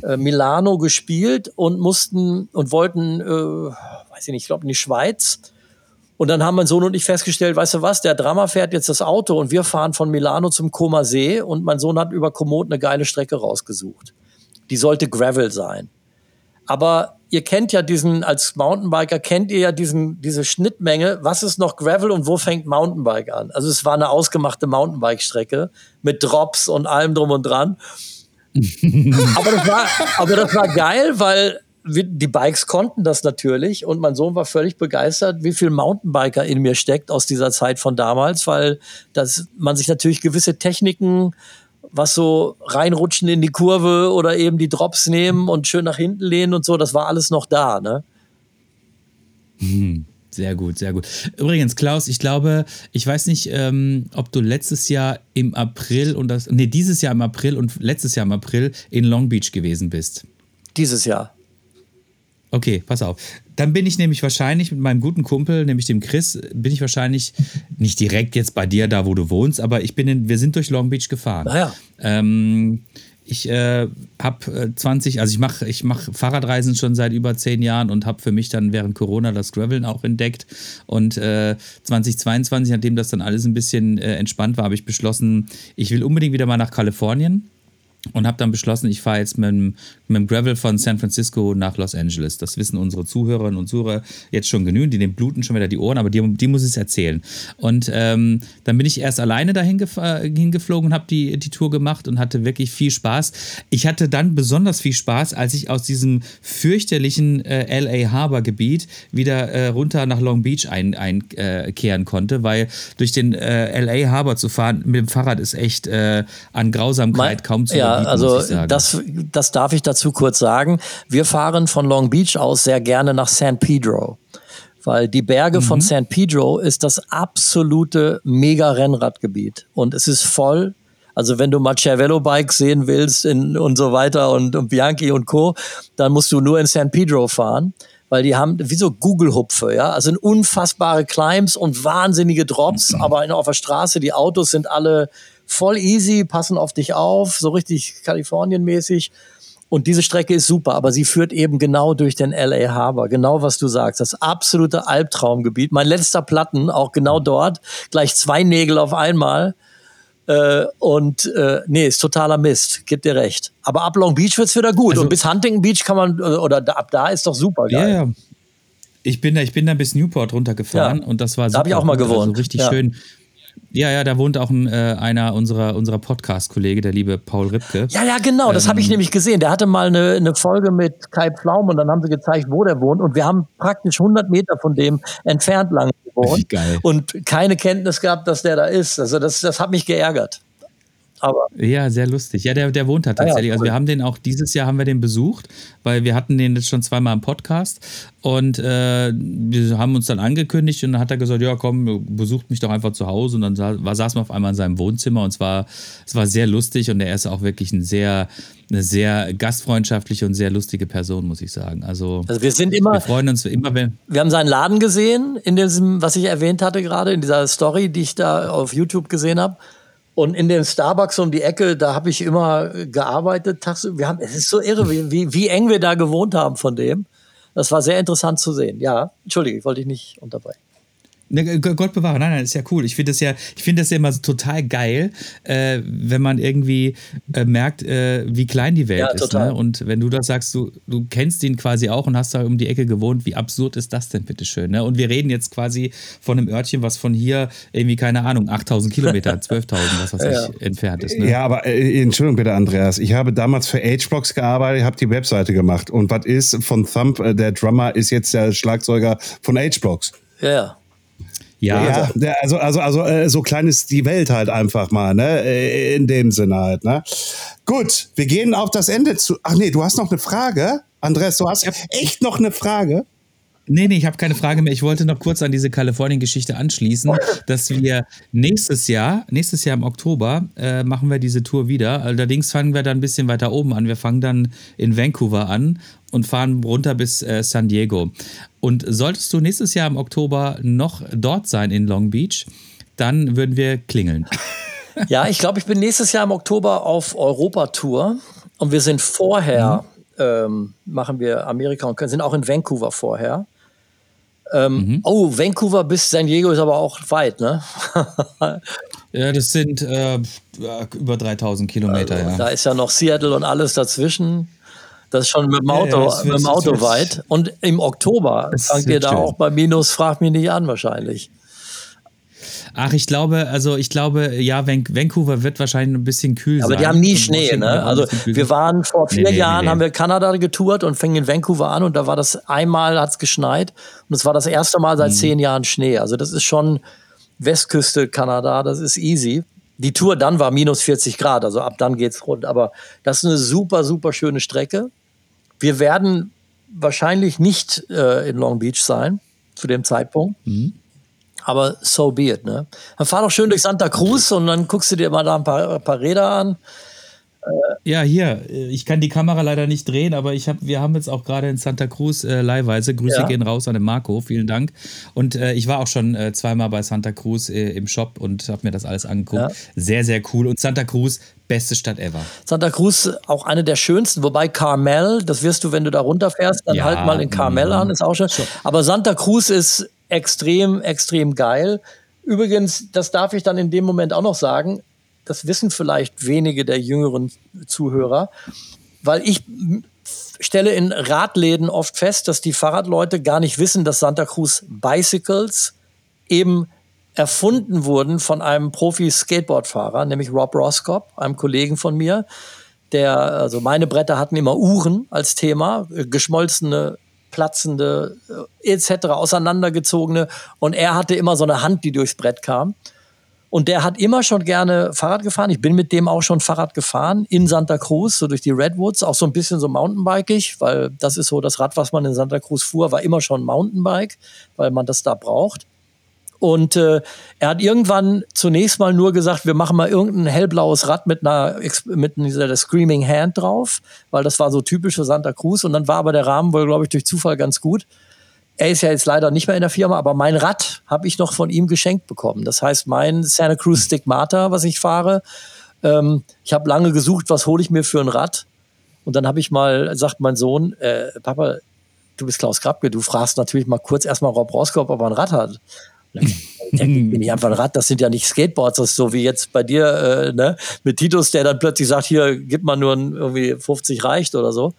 äh, Milano gespielt und mussten und wollten, äh, weiß ich nicht, ich glaube in die Schweiz. Und dann haben mein Sohn und ich festgestellt, weißt du was, der Drama fährt jetzt das Auto und wir fahren von Milano zum Koma See und mein Sohn hat über Komoot eine geile Strecke rausgesucht. Die sollte Gravel sein. Aber ihr kennt ja diesen, als Mountainbiker kennt ihr ja diesen, diese Schnittmenge, was ist noch Gravel und wo fängt Mountainbike an? Also es war eine ausgemachte Mountainbike-Strecke mit Drops und allem drum und dran. aber, das war, aber das war geil, weil die Bikes konnten das natürlich und mein Sohn war völlig begeistert, wie viel Mountainbiker in mir steckt aus dieser Zeit von damals, weil das, man sich natürlich gewisse Techniken was so reinrutschen in die Kurve oder eben die Drops nehmen und schön nach hinten lehnen und so, das war alles noch da, ne? Hm. Sehr gut, sehr gut. Übrigens, Klaus, ich glaube, ich weiß nicht, ähm, ob du letztes Jahr im April und das, nee, dieses Jahr im April und letztes Jahr im April in Long Beach gewesen bist. Dieses Jahr. Okay, pass auf. Dann bin ich nämlich wahrscheinlich mit meinem guten Kumpel, nämlich dem Chris, bin ich wahrscheinlich nicht direkt jetzt bei dir da, wo du wohnst, aber ich bin in, wir sind durch Long Beach gefahren. Naja. Ähm, ich äh, habe 20, also ich mache ich mach Fahrradreisen schon seit über zehn Jahren und habe für mich dann während Corona das Graveln auch entdeckt. Und äh, 2022, nachdem das dann alles ein bisschen äh, entspannt war, habe ich beschlossen, ich will unbedingt wieder mal nach Kalifornien und habe dann beschlossen, ich fahre jetzt mit dem, mit dem Gravel von San Francisco nach Los Angeles. Das wissen unsere Zuhörerinnen und Zuhörer jetzt schon genügend. Die bluten schon wieder die Ohren, aber die, die muss ich es erzählen. Und ähm, dann bin ich erst alleine dahin äh, hingeflogen und habe die, die Tour gemacht und hatte wirklich viel Spaß. Ich hatte dann besonders viel Spaß, als ich aus diesem fürchterlichen äh, LA Harbor Gebiet wieder äh, runter nach Long Beach einkehren ein, äh, konnte, weil durch den äh, LA Harbor zu fahren mit dem Fahrrad ist echt äh, an Grausamkeit mein, kaum zu ja, also das, das darf ich dazu kurz sagen. Wir fahren von Long Beach aus sehr gerne nach San Pedro. Weil die Berge mhm. von San Pedro ist das absolute Mega-Rennradgebiet. Und es ist voll also wenn du mal Cervelo-Bikes sehen willst in, und so weiter und, und Bianchi und Co., dann musst du nur in San Pedro fahren, weil die haben wie so Google-Hupfe, ja, also sind unfassbare Climbs und wahnsinnige Drops, mhm. aber auf der Straße, die Autos sind alle voll easy, passen auf dich auf, so richtig Kalifornien-mäßig. Und diese Strecke ist super, aber sie führt eben genau durch den LA Harbor. Genau was du sagst. Das absolute Albtraumgebiet. Mein letzter Platten, auch genau dort. Gleich zwei Nägel auf einmal. Äh, und äh, nee, ist totaler Mist. Gibt dir recht. Aber ab Long Beach wird's wieder gut. Also, und bis Huntington Beach kann man, oder ab da ist doch super geil. Ja, ja. Ich bin da, ich bin da bis Newport runtergefahren ja. und das war super. Da habe ich auch mal gewohnt. Also richtig ja. schön ja, ja, da wohnt auch ein, äh, einer unserer, unserer Podcast-Kollege, der liebe Paul Ripke. Ja, ja, genau, das ähm, habe ich nämlich gesehen. Der hatte mal eine, eine Folge mit Kai Pflaum und dann haben sie gezeigt, wo der wohnt. Und wir haben praktisch 100 Meter von dem entfernt lang gewohnt. Geil. Und keine Kenntnis gehabt, dass der da ist. Also das, das hat mich geärgert. Aber ja, sehr lustig. Ja, der, der wohnt da tatsächlich. Ah ja, cool. Also wir haben den auch dieses Jahr haben wir den besucht, weil wir hatten den jetzt schon zweimal im Podcast und äh, wir haben uns dann angekündigt und dann hat er gesagt, ja komm, besucht mich doch einfach zu Hause und dann sa war, saßen wir auf einmal in seinem Wohnzimmer und es war, es war sehr lustig und er ist auch wirklich ein sehr, eine sehr gastfreundschaftliche und sehr lustige Person, muss ich sagen. Also, also wir sind immer, wir freuen uns immer, wenn wir haben seinen Laden gesehen in diesem, was ich erwähnt hatte gerade in dieser Story, die ich da auf YouTube gesehen habe. Und in dem Starbucks um die Ecke, da habe ich immer gearbeitet. Wir haben, es ist so irre, wie, wie, eng wir da gewohnt haben von dem. Das war sehr interessant zu sehen. Ja, entschuldige, ich wollte dich nicht unterbrechen. Ne, Gott bewahre, nein, nein, ist ja cool. Ich finde das ja, ich finde das ja immer so total geil, äh, wenn man irgendwie äh, merkt, äh, wie klein die Welt ja, ist. Ne? Und wenn du das sagst, du, du kennst ihn quasi auch und hast da um die Ecke gewohnt, wie absurd ist das denn, bitteschön? Ne? Und wir reden jetzt quasi von einem Örtchen, was von hier irgendwie, keine Ahnung, 8000 Kilometer, 12.000, was weiß ja. ich, entfernt ist. Ne? Ja, aber äh, Entschuldigung bitte, Andreas. Ich habe damals für H-Blocks gearbeitet, habe die Webseite gemacht. Und was ist von Thump, äh, der Drummer, ist jetzt der Schlagzeuger von H-Blocks. Ja, ja. Ja, ja also, also, also äh, so klein ist die Welt halt einfach mal, ne? Äh, in dem Sinne halt, ne? Gut, wir gehen auf das Ende zu. Ach nee, du hast noch eine Frage? Andreas, du hast echt noch eine Frage? Nee, nee, ich habe keine Frage mehr. Ich wollte noch kurz an diese Kalifornien-Geschichte anschließen, dass wir nächstes Jahr, nächstes Jahr im Oktober, äh, machen wir diese Tour wieder. Allerdings fangen wir dann ein bisschen weiter oben an. Wir fangen dann in Vancouver an und fahren runter bis äh, San Diego. Und solltest du nächstes Jahr im Oktober noch dort sein in Long Beach, dann würden wir klingeln. Ja, ich glaube, ich bin nächstes Jahr im Oktober auf Europa-Tour Und wir sind vorher, mhm. ähm, machen wir Amerika und sind auch in Vancouver vorher. Ähm, mhm. Oh, Vancouver bis San Diego ist aber auch weit, ne? ja, das sind äh, über 3000 Kilometer. Also, ja. Da ist ja noch Seattle und alles dazwischen. Das ist schon mit dem Auto, ja, ja, mit dem Auto weit. Und im Oktober fangt ihr da schön. auch bei Minus, frag mich nicht an wahrscheinlich. Ach, ich glaube, also ich glaube, ja, Vancouver wird wahrscheinlich ein bisschen kühl Aber sein. Aber die haben nie Schnee, ne? Also wir waren vor vier nee, nee, Jahren, nee, haben wir Kanada getourt und fingen in Vancouver an und da war das einmal hat es geschneit und es war das erste Mal seit mhm. zehn Jahren Schnee. Also das ist schon Westküste Kanada, das ist easy. Die Tour dann war minus 40 Grad, also ab dann geht's rund. Aber das ist eine super, super schöne Strecke. Wir werden wahrscheinlich nicht äh, in Long Beach sein zu dem Zeitpunkt. Mhm aber so be it. Ne? Dann fahr doch schön durch Santa Cruz und dann guckst du dir mal da ein paar, ein paar Räder an. Ja, hier, ich kann die Kamera leider nicht drehen, aber ich hab, wir haben jetzt auch gerade in Santa Cruz äh, leihweise. Grüße ja. gehen raus an den Marco, vielen Dank. Und äh, ich war auch schon äh, zweimal bei Santa Cruz äh, im Shop und habe mir das alles angeguckt. Ja. Sehr, sehr cool. Und Santa Cruz, beste Stadt ever. Santa Cruz, auch eine der schönsten, wobei Carmel, das wirst du, wenn du da runterfährst, dann ja, halt mal in Carmel an, ist auch schön. Aber Santa Cruz ist extrem, extrem geil. Übrigens, das darf ich dann in dem Moment auch noch sagen, das wissen vielleicht wenige der jüngeren Zuhörer, weil ich stelle in Radläden oft fest, dass die Fahrradleute gar nicht wissen, dass Santa Cruz Bicycles eben erfunden wurden von einem Profi-Skateboardfahrer, nämlich Rob Roscop, einem Kollegen von mir. Der, also meine Bretter hatten immer Uhren als Thema, geschmolzene platzende äh, etc. auseinandergezogene und er hatte immer so eine Hand, die durchs Brett kam. Und der hat immer schon gerne Fahrrad gefahren. Ich bin mit dem auch schon Fahrrad gefahren in Santa Cruz, so durch die Redwoods, auch so ein bisschen so Mountainbikeig, weil das ist so das Rad, was man in Santa Cruz fuhr, war immer schon Mountainbike, weil man das da braucht. Und äh, er hat irgendwann zunächst mal nur gesagt, wir machen mal irgendein hellblaues Rad mit einer mit dieser Screaming Hand drauf, weil das war so typisch für Santa Cruz. Und dann war aber der Rahmen wohl, glaube ich, durch Zufall ganz gut. Er ist ja jetzt leider nicht mehr in der Firma, aber mein Rad habe ich noch von ihm geschenkt bekommen. Das heißt, mein Santa Cruz Stigmata, was ich fahre, ähm, ich habe lange gesucht, was hole ich mir für ein Rad. Und dann habe ich mal, sagt mein Sohn, äh, Papa, du bist Klaus Krabke, du fragst natürlich mal kurz erstmal Rob Roskop, ob er ein Rad hat. Bin ich einfach ein Rad, das sind ja nicht Skateboards, das ist so wie jetzt bei dir, äh, ne, mit Titus, der dann plötzlich sagt, hier, gib mal nur ein, irgendwie 50 reicht oder so.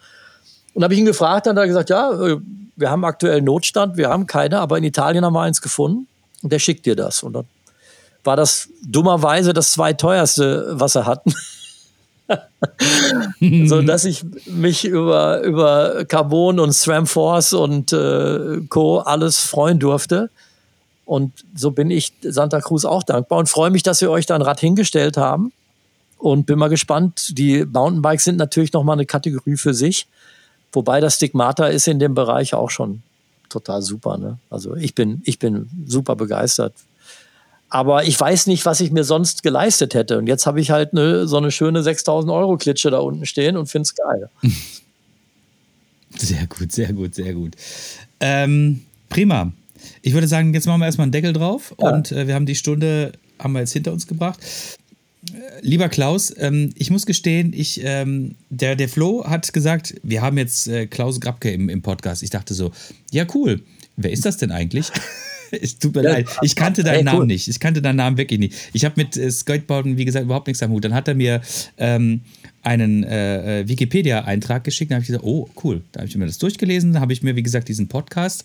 Und habe ich ihn gefragt, dann hat er gesagt, ja, äh, wir haben aktuell Notstand, wir haben keine, aber in Italien haben wir eins gefunden und der schickt dir das. Und dann war das dummerweise das zweiteuerste, was er hatten. so dass ich mich über, über Carbon und SRAM Force und äh, Co. alles freuen durfte. Und so bin ich Santa Cruz auch dankbar und freue mich, dass wir euch da ein Rad hingestellt haben. Und bin mal gespannt. Die Mountainbikes sind natürlich nochmal eine Kategorie für sich. Wobei das Stigmata ist in dem Bereich auch schon total super. Ne? Also ich bin, ich bin super begeistert. Aber ich weiß nicht, was ich mir sonst geleistet hätte. Und jetzt habe ich halt eine, so eine schöne 6000 Euro Klitsche da unten stehen und finde es geil. Sehr gut, sehr gut, sehr gut. Ähm, prima. Ich würde sagen, jetzt machen wir erstmal einen Deckel drauf ja. und äh, wir haben die Stunde, haben wir jetzt hinter uns gebracht. Äh, lieber Klaus, ähm, ich muss gestehen, ich, ähm, der, der Flo hat gesagt, wir haben jetzt äh, Klaus Grabke im, im Podcast. Ich dachte so, ja cool, wer ist das denn eigentlich? es tut mir ja, leid, ich kannte deinen hey, Namen cool. nicht. Ich kannte deinen Namen wirklich nicht. Ich habe mit äh, Skateboarden, wie gesagt, überhaupt nichts am Hut. Dann hat er mir ähm, einen äh, äh Wikipedia-Eintrag geschickt. Da habe ich gesagt, oh cool. Da habe ich mir das durchgelesen. Da habe ich mir, wie gesagt, diesen Podcast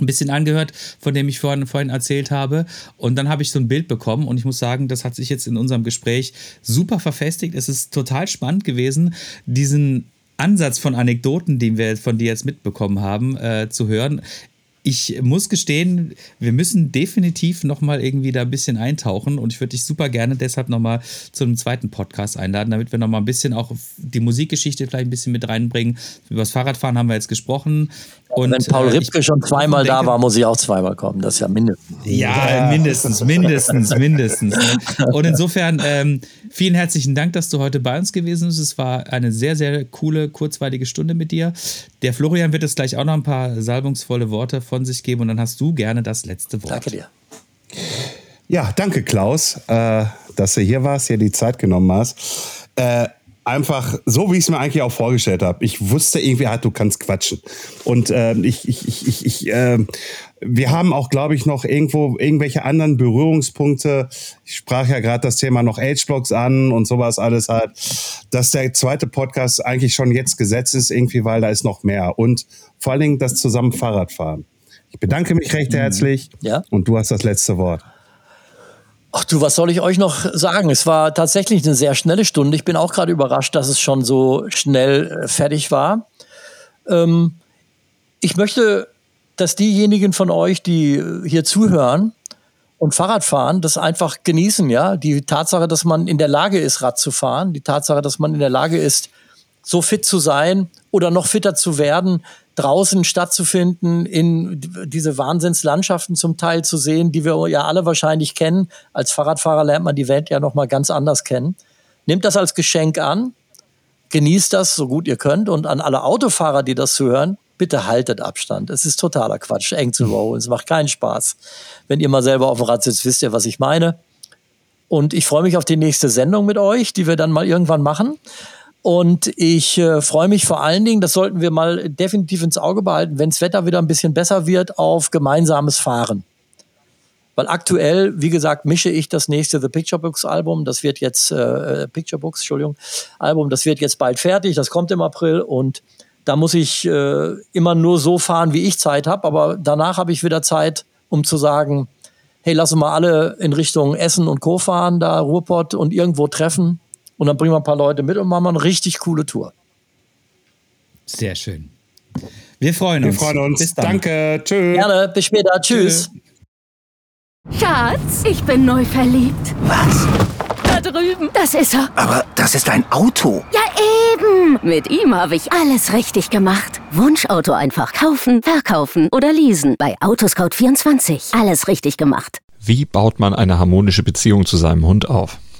ein bisschen angehört, von dem ich vorhin, vorhin erzählt habe. Und dann habe ich so ein Bild bekommen und ich muss sagen, das hat sich jetzt in unserem Gespräch super verfestigt. Es ist total spannend gewesen, diesen Ansatz von Anekdoten, den wir von dir jetzt mitbekommen haben, äh, zu hören ich muss gestehen, wir müssen definitiv nochmal irgendwie da ein bisschen eintauchen und ich würde dich super gerne deshalb nochmal zu einem zweiten Podcast einladen, damit wir nochmal ein bisschen auch die Musikgeschichte vielleicht ein bisschen mit reinbringen. Über das Fahrradfahren haben wir jetzt gesprochen. Und, Wenn Paul äh, Ripke schon zweimal denke, da war, muss ich auch zweimal kommen. Das ist ja mindestens. Ja, mindestens, mindestens, mindestens. Und insofern ähm, vielen herzlichen Dank, dass du heute bei uns gewesen bist. Es war eine sehr, sehr coole, kurzweilige Stunde mit dir. Der Florian wird jetzt gleich auch noch ein paar salbungsvolle Worte von sich geben und dann hast du gerne das letzte Wort. Danke dir. Ja, danke Klaus, äh, dass du hier warst, hier die Zeit genommen hast. Äh, einfach so, wie ich es mir eigentlich auch vorgestellt habe. Ich wusste irgendwie halt, du kannst quatschen. Und äh, ich, ich, ich, ich, ich äh, wir haben auch, glaube ich, noch irgendwo irgendwelche anderen Berührungspunkte. Ich sprach ja gerade das Thema noch Age-Blocks an und sowas alles halt, dass der zweite Podcast eigentlich schon jetzt gesetzt ist, irgendwie, weil da ist noch mehr. Und vor allen Dingen das zusammen Fahrradfahren. Ich bedanke mich recht herzlich Ja. und du hast das letzte Wort. Ach du, was soll ich euch noch sagen? Es war tatsächlich eine sehr schnelle Stunde. Ich bin auch gerade überrascht, dass es schon so schnell äh, fertig war. Ähm, ich möchte, dass diejenigen von euch, die äh, hier zuhören und Fahrrad fahren, das einfach genießen, ja. Die Tatsache, dass man in der Lage ist, Rad zu fahren, die Tatsache, dass man in der Lage ist, so fit zu sein oder noch fitter zu werden, draußen stattzufinden, in diese Wahnsinnslandschaften zum Teil zu sehen, die wir ja alle wahrscheinlich kennen. Als Fahrradfahrer lernt man die Welt ja noch mal ganz anders kennen. Nehmt das als Geschenk an, genießt das so gut ihr könnt und an alle Autofahrer, die das zuhören, bitte haltet Abstand. Es ist totaler Quatsch, eng zu rollen. Es macht keinen Spaß. Wenn ihr mal selber auf dem Rad sitzt, wisst ihr, was ich meine. Und ich freue mich auf die nächste Sendung mit euch, die wir dann mal irgendwann machen. Und ich äh, freue mich vor allen Dingen, das sollten wir mal definitiv ins Auge behalten, wenn das Wetter wieder ein bisschen besser wird, auf gemeinsames Fahren. Weil aktuell, wie gesagt, mische ich das nächste The Picture Books Album. Das wird jetzt, äh, Picture Books, Entschuldigung, Album, das wird jetzt bald fertig. Das kommt im April und da muss ich äh, immer nur so fahren, wie ich Zeit habe. Aber danach habe ich wieder Zeit, um zu sagen, hey, lass uns mal alle in Richtung Essen und Co. fahren, da Ruhrpott und irgendwo treffen. Und dann bringen wir ein paar Leute mit und machen mal eine richtig coole Tour. Sehr schön. Wir freuen Wir uns. freuen uns. Bis dann. Danke. Tschüss. Gerne, bis später. Tschüss. Schatz, ich bin neu verliebt. Was? Da drüben. Das ist er. Aber das ist ein Auto. Ja, eben. Mit ihm habe ich alles richtig gemacht. Wunschauto einfach kaufen, verkaufen oder leasen. Bei Autoscout24. Alles richtig gemacht. Wie baut man eine harmonische Beziehung zu seinem Hund auf?